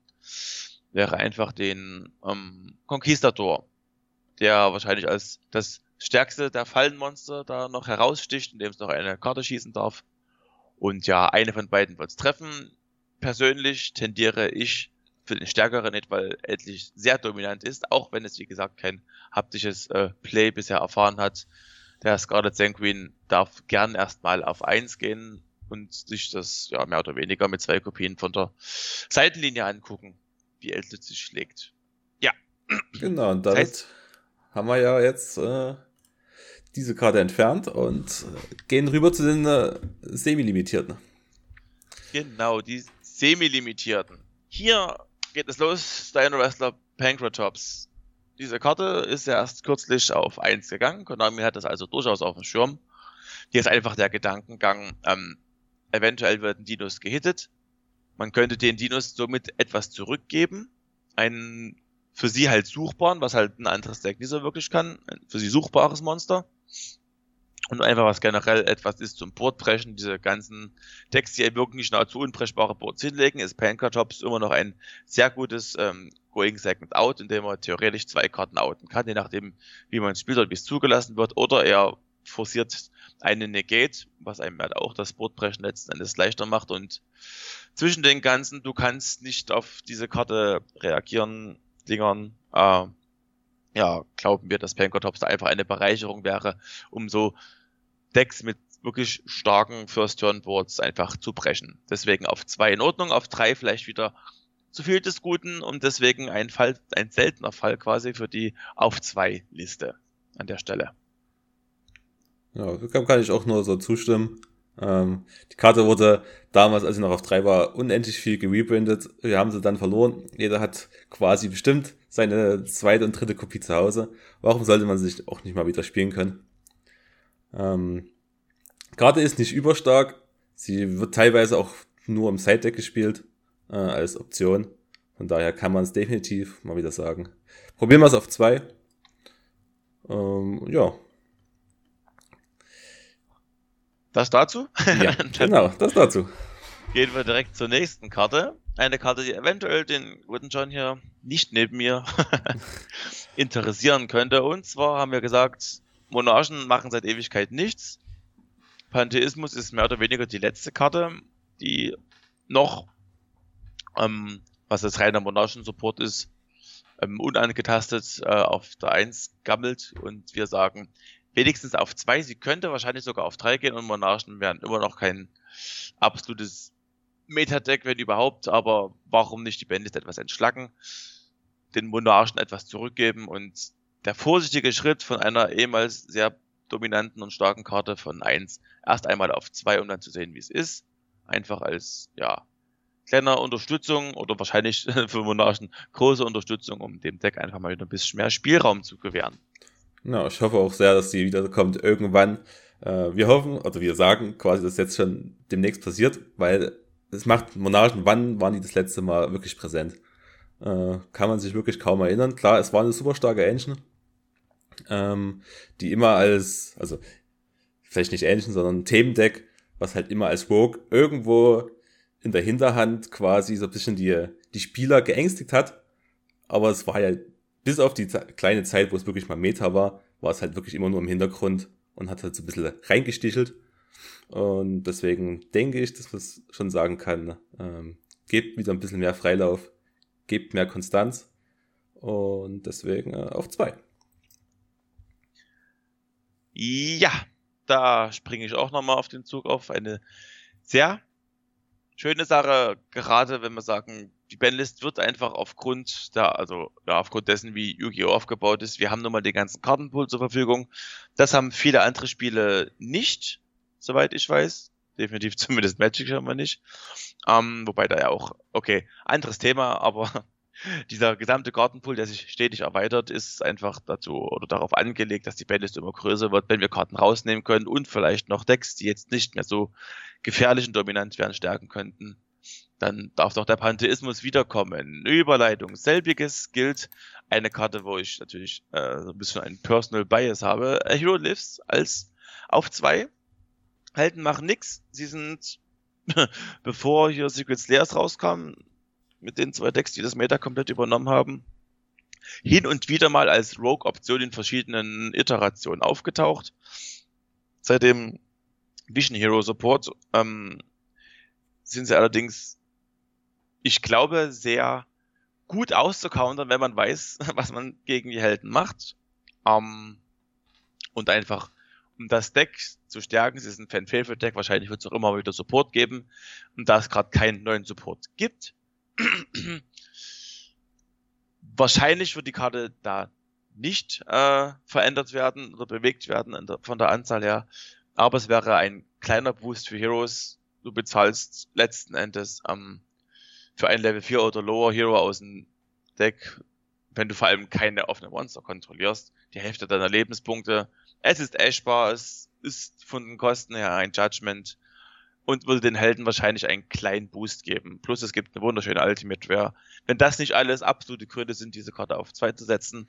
wäre einfach den ähm, Conquistador der wahrscheinlich als das stärkste der Fallenmonster da noch heraussticht, indem es noch eine Karte schießen darf. Und ja, eine von beiden wird es treffen. Persönlich tendiere ich für den stärkeren nicht, weil endlich sehr dominant ist, auch wenn es wie gesagt kein haptisches äh, Play bisher erfahren hat. Der Scarlet Sanguine darf gern erstmal auf eins gehen und sich das ja mehr oder weniger mit zwei Kopien von der Seitenlinie angucken, wie Eldritch sich schlägt. Ja. Genau, und damit das heißt, haben wir ja jetzt äh, diese Karte entfernt und äh, gehen rüber zu den äh, Semi-Limitierten. Genau, die Semi-Limitierten. Hier geht es los, Dino Wrestler Pancratops. Diese Karte ist ja erst kürzlich auf 1 gegangen. Konami hat das also durchaus auf dem Schirm. Hier ist einfach der Gedankengang, ähm, eventuell werden Dinos gehittet. Man könnte den Dinos somit etwas zurückgeben. Einen für sie halt suchbaren, was halt ein anderes Deck nicht so wirklich kann. Ein für sie suchbares Monster. Und einfach was generell etwas ist zum Boardbrechen. Diese ganzen Decks, die wirklich nahezu unbrechbare Boards hinlegen, ist Tops immer noch ein sehr gutes ähm, Going Segment Out, in dem man theoretisch zwei Karten outen kann, je nachdem, wie man spielt oder wie es zugelassen wird. Oder er forciert eine Negate, was einem halt auch das Boardbrechen letzten Endes leichter macht und zwischen den ganzen, du kannst nicht auf diese Karte reagieren, Dingern, äh, ja, glauben wir, dass Pankotops da einfach eine Bereicherung wäre, um so Decks mit wirklich starken First-Turn-Boards einfach zu brechen. Deswegen auf zwei in Ordnung, auf drei vielleicht wieder zu viel des Guten und deswegen ein Fall, ein seltener Fall quasi für die auf zwei Liste an der Stelle. Ja, kann ich auch nur so zustimmen. Ähm, die Karte wurde damals, als sie noch auf drei war, unendlich viel gerebrandet. Wir haben sie dann verloren. Jeder hat quasi bestimmt seine zweite und dritte Kopie zu Hause. Warum sollte man sich auch nicht mal wieder spielen können? Ähm, Karte ist nicht überstark. Sie wird teilweise auch nur im Side-Deck gespielt, äh, als Option. Von daher kann man es definitiv mal wieder sagen. Probieren wir es auf zwei. Ähm, ja, Das dazu? Ja, genau, das dazu. Gehen wir direkt zur nächsten Karte. Eine Karte, die eventuell den guten John hier nicht neben mir interessieren könnte. Und zwar haben wir gesagt, Monarchen machen seit Ewigkeit nichts. Pantheismus ist mehr oder weniger die letzte Karte, die noch, ähm, was das reiner Monarchen-Support ist, ähm, unangetastet äh, auf der 1 gammelt. Und wir sagen, wenigstens auf zwei. Sie könnte wahrscheinlich sogar auf drei gehen und Monarchen wären immer noch kein absolutes Metadeck, wenn überhaupt, aber warum nicht die Bandits etwas entschlacken, den Monarchen etwas zurückgeben und der vorsichtige Schritt von einer ehemals sehr dominanten und starken Karte von eins erst einmal auf zwei, um dann zu sehen, wie es ist. Einfach als, ja, kleiner Unterstützung oder wahrscheinlich für Monarchen große Unterstützung, um dem Deck einfach mal wieder ein bisschen mehr Spielraum zu gewähren. Ja, ich hoffe auch sehr, dass die wiederkommt irgendwann. Äh, wir hoffen, oder wir sagen quasi, dass jetzt schon demnächst passiert, weil es macht Monarchen, wann waren die das letzte Mal wirklich präsent? Äh, kann man sich wirklich kaum erinnern. Klar, es war eine super starke Engine, ähm, die immer als, also vielleicht nicht Engine, sondern Themendeck, was halt immer als Rogue irgendwo in der Hinterhand quasi so ein bisschen die, die Spieler geängstigt hat. Aber es war ja bis auf die kleine Zeit, wo es wirklich mal Meta war, war es halt wirklich immer nur im Hintergrund und hat halt so ein bisschen reingestichelt. Und deswegen denke ich, dass man es schon sagen kann, ähm, gebt wieder ein bisschen mehr Freilauf, gebt mehr Konstanz und deswegen äh, auf zwei. Ja, da springe ich auch nochmal auf den Zug auf. Eine sehr schöne Sache, gerade wenn wir sagen, die Bandlist wird einfach aufgrund der, also ja, aufgrund dessen, wie Yu-Gi-Oh! aufgebaut ist, wir haben nun mal den ganzen Kartenpool zur Verfügung. Das haben viele andere Spiele nicht, soweit ich weiß. Definitiv zumindest Magic haben wir nicht. Ähm, wobei da ja auch, okay, anderes Thema, aber dieser gesamte Kartenpool, der sich stetig erweitert, ist einfach dazu oder darauf angelegt, dass die Bandlist immer größer wird, wenn wir Karten rausnehmen können und vielleicht noch Decks, die jetzt nicht mehr so gefährlich und dominant werden, stärken könnten. Dann darf doch der Pantheismus wiederkommen. Überleitung. Selbiges gilt eine Karte, wo ich natürlich äh, so ein bisschen einen Personal Bias habe. A Hero Lives als auf zwei. Helden machen nix. Sie sind, bevor hier Secret Slayers rauskam, mit den zwei Decks, die das Meta komplett übernommen haben, hin und wieder mal als Rogue-Option in verschiedenen Iterationen aufgetaucht. Seitdem Vision Hero Support ähm, sind sie allerdings ich glaube, sehr gut auszucountern, wenn man weiß, was man gegen die Helden macht. Ähm, und einfach, um das Deck zu stärken, es ist ein Fan-Favorite-Deck, wahrscheinlich wird es auch immer wieder Support geben. Und da es gerade keinen neuen Support gibt, wahrscheinlich wird die Karte da nicht äh, verändert werden oder bewegt werden der, von der Anzahl her. Aber es wäre ein kleiner Boost für Heroes. Du bezahlst letzten Endes ähm, für ein Level 4 oder Lower Hero aus dem Deck, wenn du vor allem keine offenen Monster kontrollierst, die Hälfte deiner Lebenspunkte. Es ist ashbar, es ist von den Kosten her ein Judgment und würde den Helden wahrscheinlich einen kleinen Boost geben. Plus es gibt eine wunderschöne Ultimate Rare. Wenn das nicht alles absolute Gründe sind, diese Karte auf 2 zu setzen,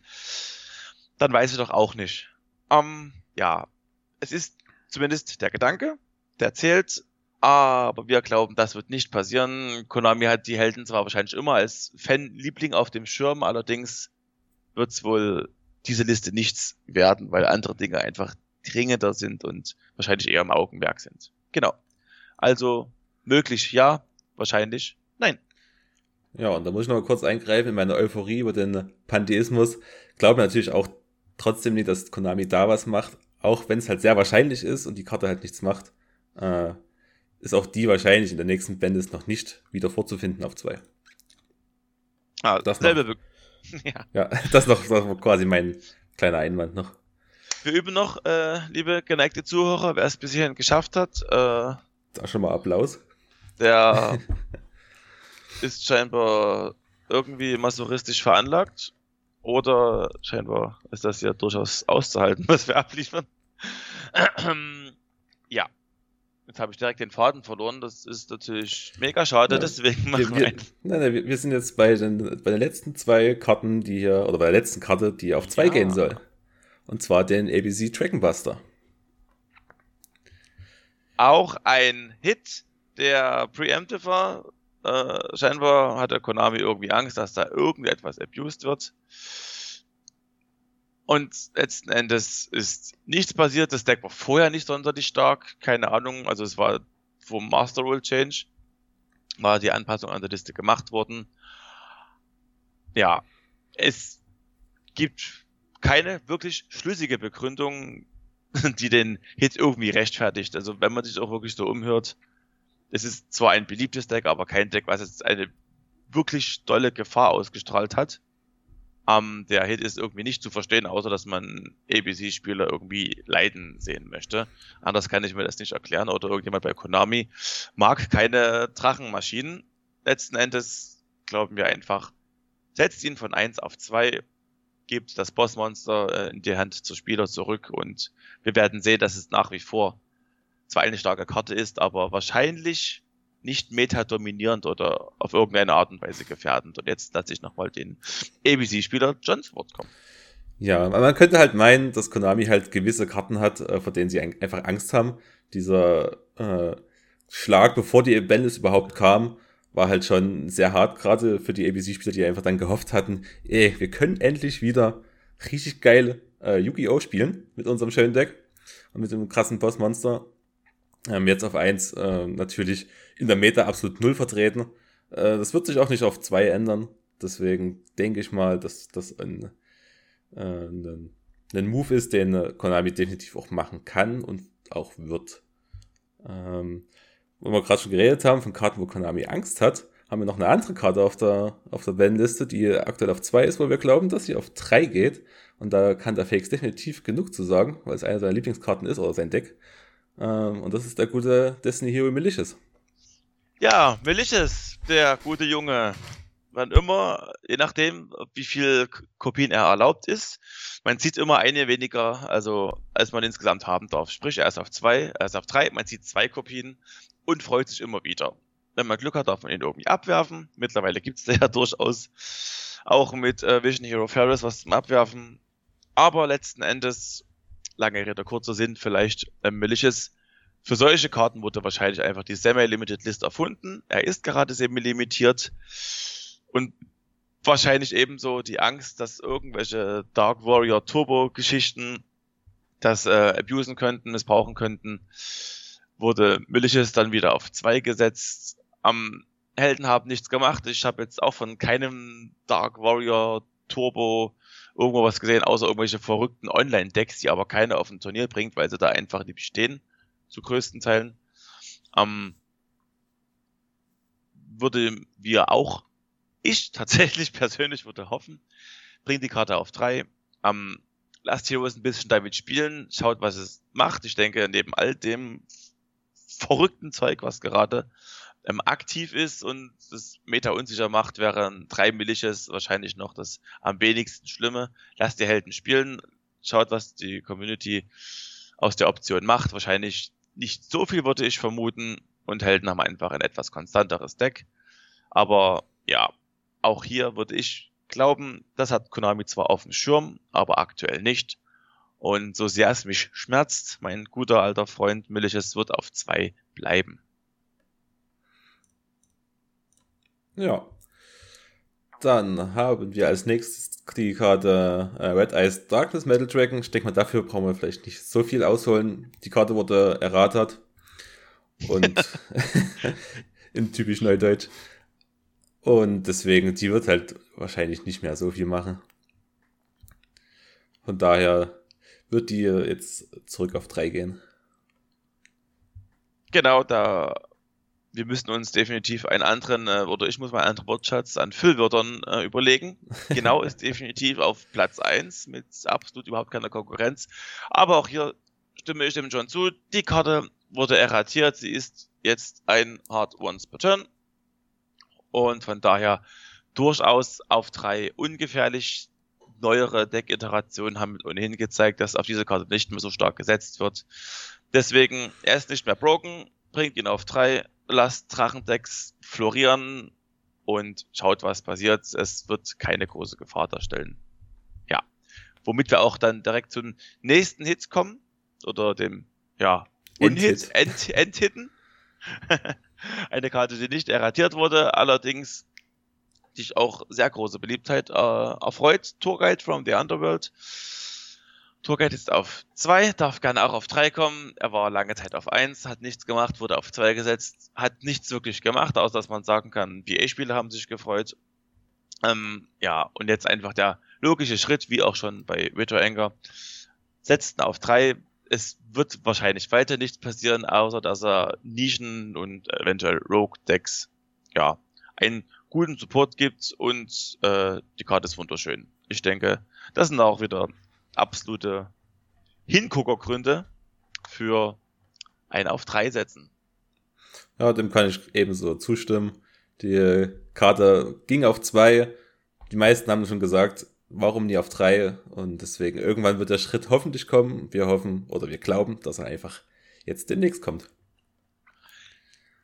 dann weiß ich doch auch nicht. Ähm, ja, es ist zumindest der Gedanke, der zählt. Aber wir glauben, das wird nicht passieren. Konami hat die Helden zwar wahrscheinlich immer als Fanliebling auf dem Schirm, allerdings wird es wohl diese Liste nichts werden, weil andere Dinge einfach dringender sind und wahrscheinlich eher im Augenmerk sind. Genau. Also möglich ja, wahrscheinlich nein. Ja, und da muss ich noch kurz eingreifen in meine Euphorie über den Pantheismus. Glaube natürlich auch trotzdem nicht, dass Konami da was macht, auch wenn es halt sehr wahrscheinlich ist und die Karte halt nichts macht, äh, ist auch die wahrscheinlich in der nächsten Bandes noch nicht wieder vorzufinden auf zwei. Ah, das selbe. ja. ja, das noch, das noch quasi mein kleiner Einwand noch. Wir üben noch, äh, liebe geneigte Zuhörer, wer es bis hierhin geschafft hat. Äh, da schon mal Applaus. Der ist scheinbar irgendwie masochistisch veranlagt. Oder scheinbar ist das ja durchaus auszuhalten, was wir abliefern. ja. Jetzt habe ich direkt den Faden verloren. Das ist natürlich mega schade, ja. deswegen machen wir, wir, nein, nein, wir, sind jetzt bei den, bei den letzten zwei Karten, die hier, oder bei der letzten Karte, die auf zwei ja. gehen soll. Und zwar den ABC Dragon Buster. Auch ein Hit, der preemptive war. Äh, scheinbar hat der Konami irgendwie Angst, dass da irgendetwas abused wird. Und letzten Endes ist nichts passiert. Das Deck war vorher nicht sonderlich stark. Keine Ahnung. Also es war vom Master Rule Change war die Anpassung an der Liste gemacht worden. Ja, es gibt keine wirklich schlüssige Begründung, die den Hit irgendwie rechtfertigt. Also wenn man sich auch wirklich so umhört, es ist zwar ein beliebtes Deck, aber kein Deck, was jetzt eine wirklich tolle Gefahr ausgestrahlt hat. Ähm, der Hit ist irgendwie nicht zu verstehen, außer dass man ABC-Spieler irgendwie leiden sehen möchte. Anders kann ich mir das nicht erklären. Oder irgendjemand bei Konami mag keine Drachenmaschinen. Letzten Endes glauben wir einfach, setzt ihn von 1 auf 2 gibt das Bossmonster äh, in die Hand zur Spieler zurück und wir werden sehen, dass es nach wie vor zwar eine starke Karte ist, aber wahrscheinlich nicht meta-dominierend oder auf irgendeine Art und Weise gefährdend. Und jetzt lasse ich nochmal den ABC-Spieler John zu Wort kommen. Ja, man könnte halt meinen, dass Konami halt gewisse Karten hat, äh, vor denen sie einfach Angst haben. Dieser äh, Schlag, bevor die Bandlist überhaupt kam, war halt schon sehr hart, gerade für die ABC-Spieler, die einfach dann gehofft hatten, ey, wir können endlich wieder richtig geil äh, Yu-Gi-Oh! spielen mit unserem schönen Deck und mit dem krassen Bossmonster. Ähm, jetzt auf eins äh, natürlich in der Meta absolut null vertreten. Äh, das wird sich auch nicht auf zwei ändern. Deswegen denke ich mal, dass das ein, äh, ein, ein Move ist, den äh, Konami definitiv auch machen kann und auch wird. Ähm, wo wir gerade schon geredet haben, von Karten, wo Konami Angst hat, haben wir noch eine andere Karte auf der, auf der Bandliste, die aktuell auf 2 ist, wo wir glauben, dass sie auf 3 geht. Und da kann der Fakes definitiv genug zu sagen, weil es eine seiner Lieblingskarten ist oder sein Deck. Ähm, und das ist der gute Destiny Hero Malicious. Ja, Malicious, der gute Junge. Wann immer, je nachdem, wie viel Kopien er erlaubt ist, man sieht immer eine weniger, also als man insgesamt haben darf. Sprich, er ist auf zwei, er ist auf drei, man sieht zwei Kopien und freut sich immer wieder. Wenn man Glück hat, darf man ihn irgendwie abwerfen. Mittlerweile gibt es ja durchaus auch mit äh, Vision Hero Ferris was zum Abwerfen. Aber letzten Endes, lange Rede, kurzer Sinn, vielleicht ähm, Malicious. Für solche Karten wurde wahrscheinlich einfach die Semi-Limited List erfunden. Er ist gerade semi-limitiert. Und wahrscheinlich ebenso die Angst, dass irgendwelche Dark Warrior Turbo Geschichten das äh, abusen könnten, missbrauchen könnten wurde Milches dann wieder auf zwei gesetzt. Am Helden haben nichts gemacht. Ich habe jetzt auch von keinem Dark Warrior Turbo irgendwo was gesehen, außer irgendwelche verrückten Online-Decks, die aber keiner auf ein Turnier bringt, weil sie da einfach nicht bestehen, zu größten Teilen. Ähm, würde wir auch, ich tatsächlich persönlich würde hoffen, bringt die Karte auf drei. Ähm, lasst Heroes ein bisschen damit spielen, schaut, was es macht. Ich denke, neben all dem verrückten Zeug, was gerade ähm, aktiv ist und das Meta unsicher macht, wären drei Millisches wahrscheinlich noch das am wenigsten Schlimme. Lasst die Helden spielen, schaut, was die Community aus der Option macht. Wahrscheinlich nicht so viel, würde ich vermuten. Und Helden haben einfach ein etwas konstanteres Deck. Aber ja, auch hier würde ich glauben, das hat Konami zwar auf dem Schirm, aber aktuell nicht. Und so sehr es mich schmerzt, mein guter alter Freund Millisches wird auf zwei bleiben. Ja. Dann haben wir als nächstes die Karte äh, Red Eyes Darkness Metal Dragon. Ich denke mal, dafür brauchen wir vielleicht nicht so viel ausholen. Die Karte wurde erratert. Und in typisch Neudeutsch. Und deswegen, die wird halt wahrscheinlich nicht mehr so viel machen. Von daher wird die jetzt zurück auf 3 gehen. Genau, da wir müssen uns definitiv einen anderen, äh, oder ich muss mal einen anderen Wortschatz an Füllwörtern äh, überlegen. Genau ist definitiv auf Platz 1 mit absolut überhaupt keiner Konkurrenz. Aber auch hier stimme ich dem John zu. Die Karte wurde erratiert. Sie ist jetzt ein Hard Once per Turn. Und von daher durchaus auf drei ungefährlich. Neuere Deck-Iterationen haben ohnehin gezeigt, dass auf diese Karte nicht mehr so stark gesetzt wird. Deswegen, er ist nicht mehr broken, bringt ihn auf drei, lasst Drachendecks florieren und schaut, was passiert. Es wird keine große Gefahr darstellen. Ja. Womit wir auch dann direkt zum nächsten Hit kommen. Oder dem, ja, Unhit, End, Endhitten. Eine Karte, die nicht erratiert wurde, allerdings sich auch sehr große Beliebtheit äh, erfreut. Tourguide from the Underworld. Tourguide ist auf 2, darf gerne auch auf 3 kommen. Er war lange Zeit auf 1, hat nichts gemacht, wurde auf 2 gesetzt, hat nichts wirklich gemacht, außer dass man sagen kann, BA-Spieler haben sich gefreut. Ähm, ja, und jetzt einfach der logische Schritt, wie auch schon bei Retro Anger, setzt auf 3. Es wird wahrscheinlich weiter nichts passieren, außer dass er Nischen und eventuell Rogue-Decks, ja, einen guten Support gibt und äh, die Karte ist wunderschön. Ich denke, das sind auch wieder absolute Hinguckergründe für ein auf drei setzen. Ja, dem kann ich ebenso zustimmen. Die Karte ging auf zwei. Die meisten haben schon gesagt, warum nie auf drei? Und deswegen irgendwann wird der Schritt hoffentlich kommen. Wir hoffen oder wir glauben, dass er einfach jetzt demnächst kommt.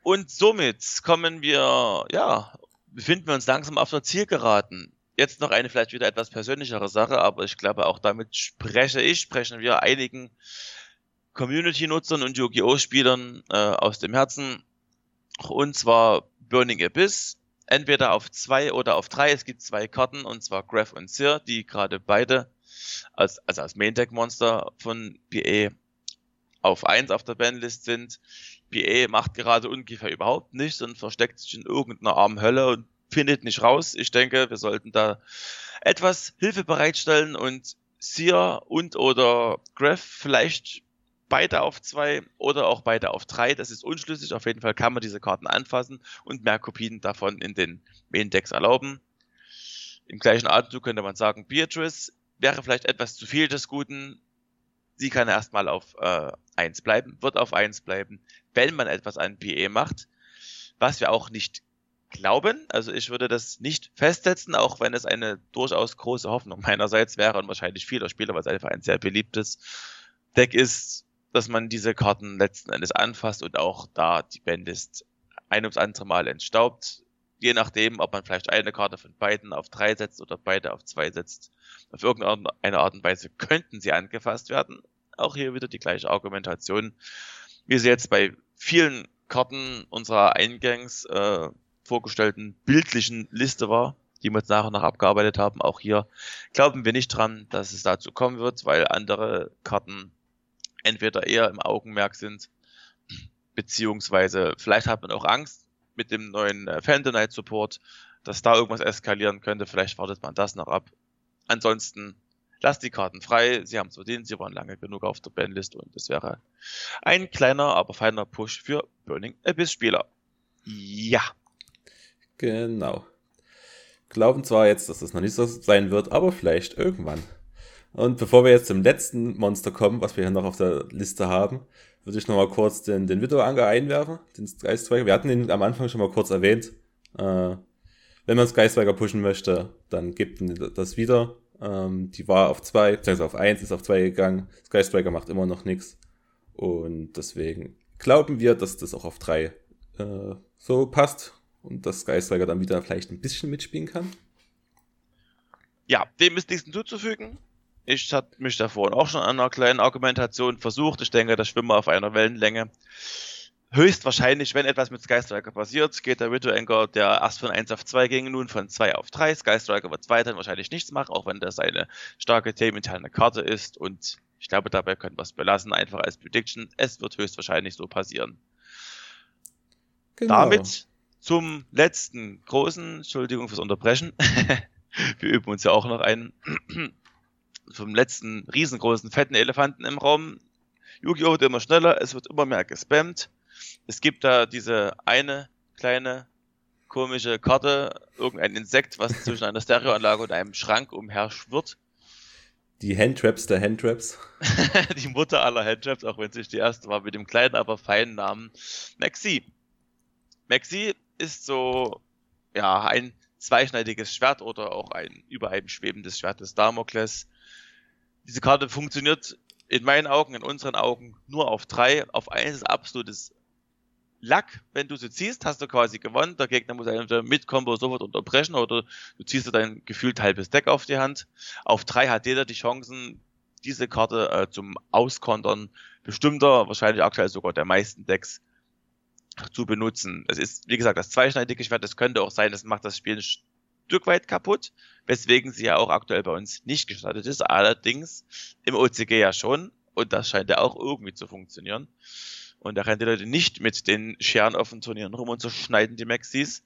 Und somit kommen wir, ja, befinden wir uns langsam auf der Zielgeraden. Jetzt noch eine vielleicht wieder etwas persönlichere Sache, aber ich glaube auch damit spreche ich, sprechen wir einigen Community-Nutzern und Yu-Gi-Oh! Spielern äh, aus dem Herzen. Und zwar Burning Abyss. Entweder auf zwei oder auf drei. Es gibt zwei Karten, und zwar Graf und Sir, die gerade beide als, also als Main Deck Monster von BA auf eins auf der Bandlist sind. BA macht gerade ungefähr überhaupt nichts und versteckt sich in irgendeiner armen Hölle und findet nicht raus. Ich denke, wir sollten da etwas Hilfe bereitstellen und Seer und oder Graf vielleicht beide auf zwei oder auch beide auf drei. Das ist unschlüssig. Auf jeden Fall kann man diese Karten anfassen und mehr Kopien davon in den Main Decks erlauben. Im gleichen Atemzug könnte man sagen, Beatrice wäre vielleicht etwas zu viel des Guten. Sie kann erstmal auf äh, 1 bleiben, wird auf 1 bleiben, wenn man etwas an PE macht. Was wir auch nicht glauben. Also ich würde das nicht festsetzen, auch wenn es eine durchaus große Hoffnung meinerseits wäre und wahrscheinlich vieler Spieler, weil es einfach ein sehr beliebtes Deck ist, dass man diese Karten letzten Endes anfasst und auch da die Bandlist ein ums andere Mal entstaubt. Je nachdem, ob man vielleicht eine Karte von beiden auf drei setzt oder beide auf zwei setzt. Auf irgendeine Art und Weise könnten sie angefasst werden. Auch hier wieder die gleiche Argumentation, wie sie jetzt bei vielen Karten unserer Eingangs äh, vorgestellten bildlichen Liste war, die wir jetzt nach und nach abgearbeitet haben. Auch hier glauben wir nicht dran, dass es dazu kommen wird, weil andere Karten entweder eher im Augenmerk sind, beziehungsweise vielleicht hat man auch Angst mit dem neuen äh, Night Support, dass da irgendwas eskalieren könnte. Vielleicht wartet man das noch ab. Ansonsten lasst die Karten frei. Sie haben es verdient, sie waren lange genug auf der Bandlist und es wäre ein kleiner, aber feiner Push für Burning Abyss Spieler. Ja. Genau. Glauben zwar jetzt, dass das noch nicht so sein wird, aber vielleicht irgendwann. Und bevor wir jetzt zum letzten Monster kommen, was wir hier noch auf der Liste haben, würde ich nochmal kurz den, den Widowanger einwerfen, den Geistweiger. Wir hatten ihn am Anfang schon mal kurz erwähnt. Äh, wenn man Geistweiger pushen möchte, dann gibt das wieder. Ähm, die war auf zwei, beziehungsweise auf eins, ist auf zwei gegangen. Geistweiger macht immer noch nichts. Und deswegen glauben wir, dass das auch auf drei äh, so passt und dass Geistreiger dann wieder vielleicht ein bisschen mitspielen kann. Ja, dem ist nichts hinzuzufügen. Ich hatte mich davor auch schon an einer kleinen Argumentation versucht. Ich denke, da schwimmen wir auf einer Wellenlänge. Höchstwahrscheinlich, wenn etwas mit Sky Striker passiert, geht der Widow Anchor, der erst von 1 auf 2 ging, nun von 2 auf 3. Sky Striker wird weiterhin wahrscheinlich nichts machen, auch wenn das eine starke themeninterne Karte ist. Und ich glaube, dabei können wir es belassen, einfach als Prediction. Es wird höchstwahrscheinlich so passieren. Genau. Damit zum letzten großen, Entschuldigung fürs Unterbrechen. wir üben uns ja auch noch ein. zum letzten riesengroßen, fetten Elefanten im Raum. Yu-Gi-Oh! wird immer schneller, es wird immer mehr gespammt. Es gibt da diese eine kleine komische Karte, irgendein Insekt, was zwischen einer Stereoanlage und einem Schrank umher schwirrt. Die Handtraps der Handtraps. die Mutter aller Handtraps, auch wenn sich die erste war, mit dem kleinen, aber feinen Namen Maxi. Maxi ist so, ja, ein zweischneidiges Schwert oder auch ein über einem schwebendes Schwert des Damokles. Diese Karte funktioniert in meinen Augen, in unseren Augen nur auf drei. Auf eins ist absolutes Lack, wenn du sie ziehst, hast du quasi gewonnen. Der Gegner muss entweder mit Combo sofort unterbrechen oder du ziehst dir dein gefühlt halbes Deck auf die Hand. Auf drei hat jeder die Chancen, diese Karte äh, zum Auskontern bestimmter, wahrscheinlich aktuell sogar der meisten Decks zu benutzen. Es ist, wie gesagt, das zweischneidige Schwert. Es könnte auch sein, es macht das Spiel ein Stück weit kaputt, weswegen sie ja auch aktuell bei uns nicht gestartet ist. Allerdings im OCG ja schon und das scheint ja auch irgendwie zu funktionieren. Und da rennen die Leute nicht mit den Scheren auf den Turnieren rum und zerschneiden die Maxis.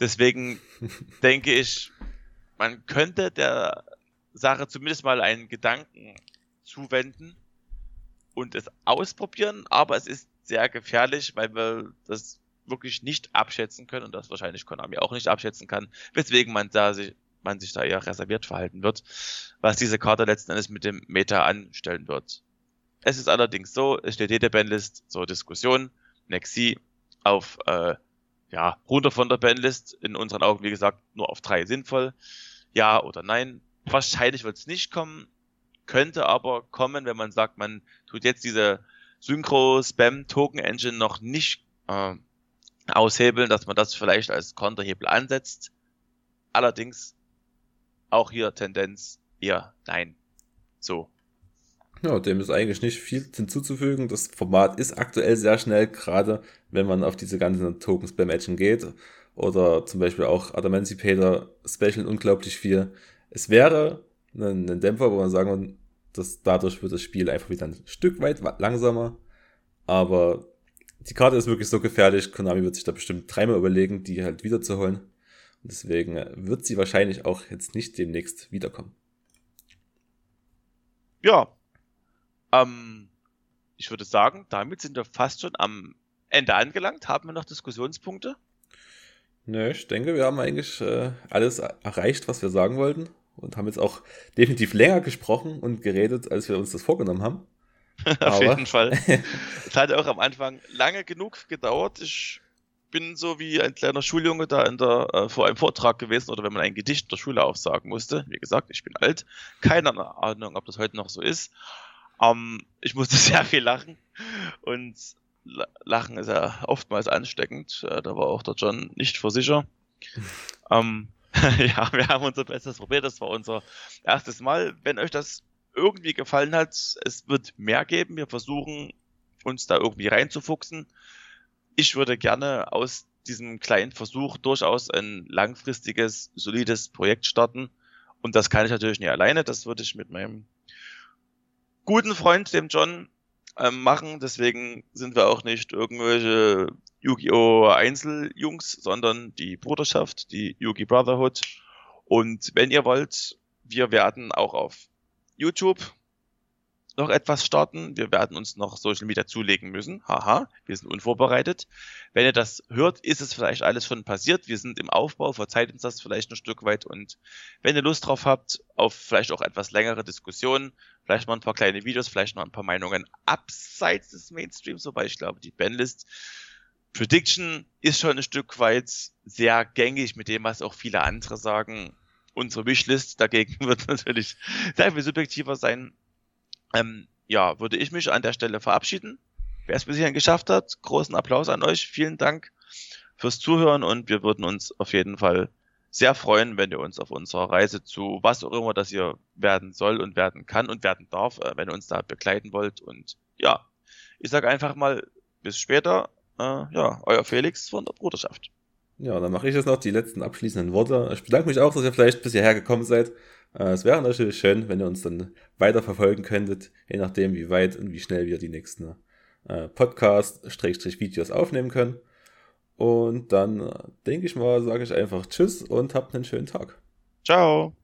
Deswegen denke ich, man könnte der Sache zumindest mal einen Gedanken zuwenden und es ausprobieren, aber es ist sehr gefährlich, weil wir das wirklich nicht abschätzen können und das wahrscheinlich Konami auch nicht abschätzen kann, weswegen man da sich, man sich da eher reserviert verhalten wird, was diese Karte letzten Endes mit dem Meta anstellen wird. Es ist allerdings so, es steht jede Bandlist zur Diskussion. Nexi auf, äh, ja, runter von der Bandlist. In unseren Augen, wie gesagt, nur auf drei sinnvoll. Ja oder nein. Wahrscheinlich wird es nicht kommen. Könnte aber kommen, wenn man sagt, man tut jetzt diese Synchro-Spam-Token-Engine noch nicht äh, aushebeln, dass man das vielleicht als Konterhebel ansetzt. Allerdings auch hier Tendenz eher nein. So. Ja, dem ist eigentlich nicht viel hinzuzufügen. Das Format ist aktuell sehr schnell, gerade wenn man auf diese ganzen Tokens beim Matchen geht. Oder zum Beispiel auch Adamancipator Special unglaublich viel. Es wäre ein, ein Dämpfer, wo man sagen kann, dass dadurch wird das Spiel einfach wieder ein Stück weit langsamer. Aber die Karte ist wirklich so gefährlich. Konami wird sich da bestimmt dreimal überlegen, die halt wiederzuholen. Und deswegen wird sie wahrscheinlich auch jetzt nicht demnächst wiederkommen. Ja, ähm, ich würde sagen, damit sind wir fast schon am Ende angelangt. Haben wir noch Diskussionspunkte? Nö, ich denke, wir haben eigentlich äh, alles erreicht, was wir sagen wollten. Und haben jetzt auch definitiv länger gesprochen und geredet, als wir uns das vorgenommen haben. Auf Aber jeden Fall. Es hat auch am Anfang lange genug gedauert. Ich bin so wie ein kleiner Schuljunge da in der, äh, vor einem Vortrag gewesen oder wenn man ein Gedicht der Schule aufsagen musste. Wie gesagt, ich bin alt. Keine Ahnung, ob das heute noch so ist. Ähm, ich musste sehr viel lachen und Lachen ist ja oftmals ansteckend. Äh, da war auch der John nicht vor sicher. ähm, ja, wir haben unser Bestes probiert. Das war unser erstes Mal. Wenn euch das irgendwie gefallen hat, es wird mehr geben. Wir versuchen uns da irgendwie reinzufuchsen. Ich würde gerne aus diesem kleinen Versuch durchaus ein langfristiges, solides Projekt starten. Und das kann ich natürlich nicht alleine. Das würde ich mit meinem guten Freund, dem John, ähm, machen. Deswegen sind wir auch nicht irgendwelche Yu-Gi-Oh! Einzeljungs, sondern die Bruderschaft, die Yugi Brotherhood. Und wenn ihr wollt, wir werden auch auf YouTube noch etwas starten. Wir werden uns noch Social Media zulegen müssen. Haha, wir sind unvorbereitet. Wenn ihr das hört, ist es vielleicht alles schon passiert. Wir sind im Aufbau, verzeiht uns das vielleicht ein Stück weit. Und wenn ihr Lust drauf habt, auf vielleicht auch etwas längere Diskussionen, vielleicht mal ein paar kleine Videos, vielleicht noch ein paar Meinungen abseits des Mainstreams, wobei ich glaube, die Bandlist Prediction ist schon ein Stück weit sehr gängig mit dem, was auch viele andere sagen. Unsere Wishlist dagegen wird natürlich sehr viel subjektiver sein. Ähm, ja, würde ich mich an der Stelle verabschieden. Wer es bis hierhin geschafft hat, großen Applaus an euch. Vielen Dank fürs Zuhören und wir würden uns auf jeden Fall sehr freuen, wenn ihr uns auf unserer Reise zu was auch immer das hier werden soll und werden kann und werden darf, äh, wenn ihr uns da begleiten wollt. Und ja, ich sage einfach mal bis später äh, ja, euer Felix von der Bruderschaft. Ja, dann mache ich jetzt noch die letzten abschließenden Worte. Ich bedanke mich auch, dass ihr vielleicht bis hierher gekommen seid. Äh, es wäre natürlich schön, wenn ihr uns dann weiter verfolgen könntet, je nachdem, wie weit und wie schnell wir die nächsten äh, Podcast-Videos aufnehmen können. Und dann äh, denke ich mal, sage ich einfach Tschüss und habt einen schönen Tag. Ciao.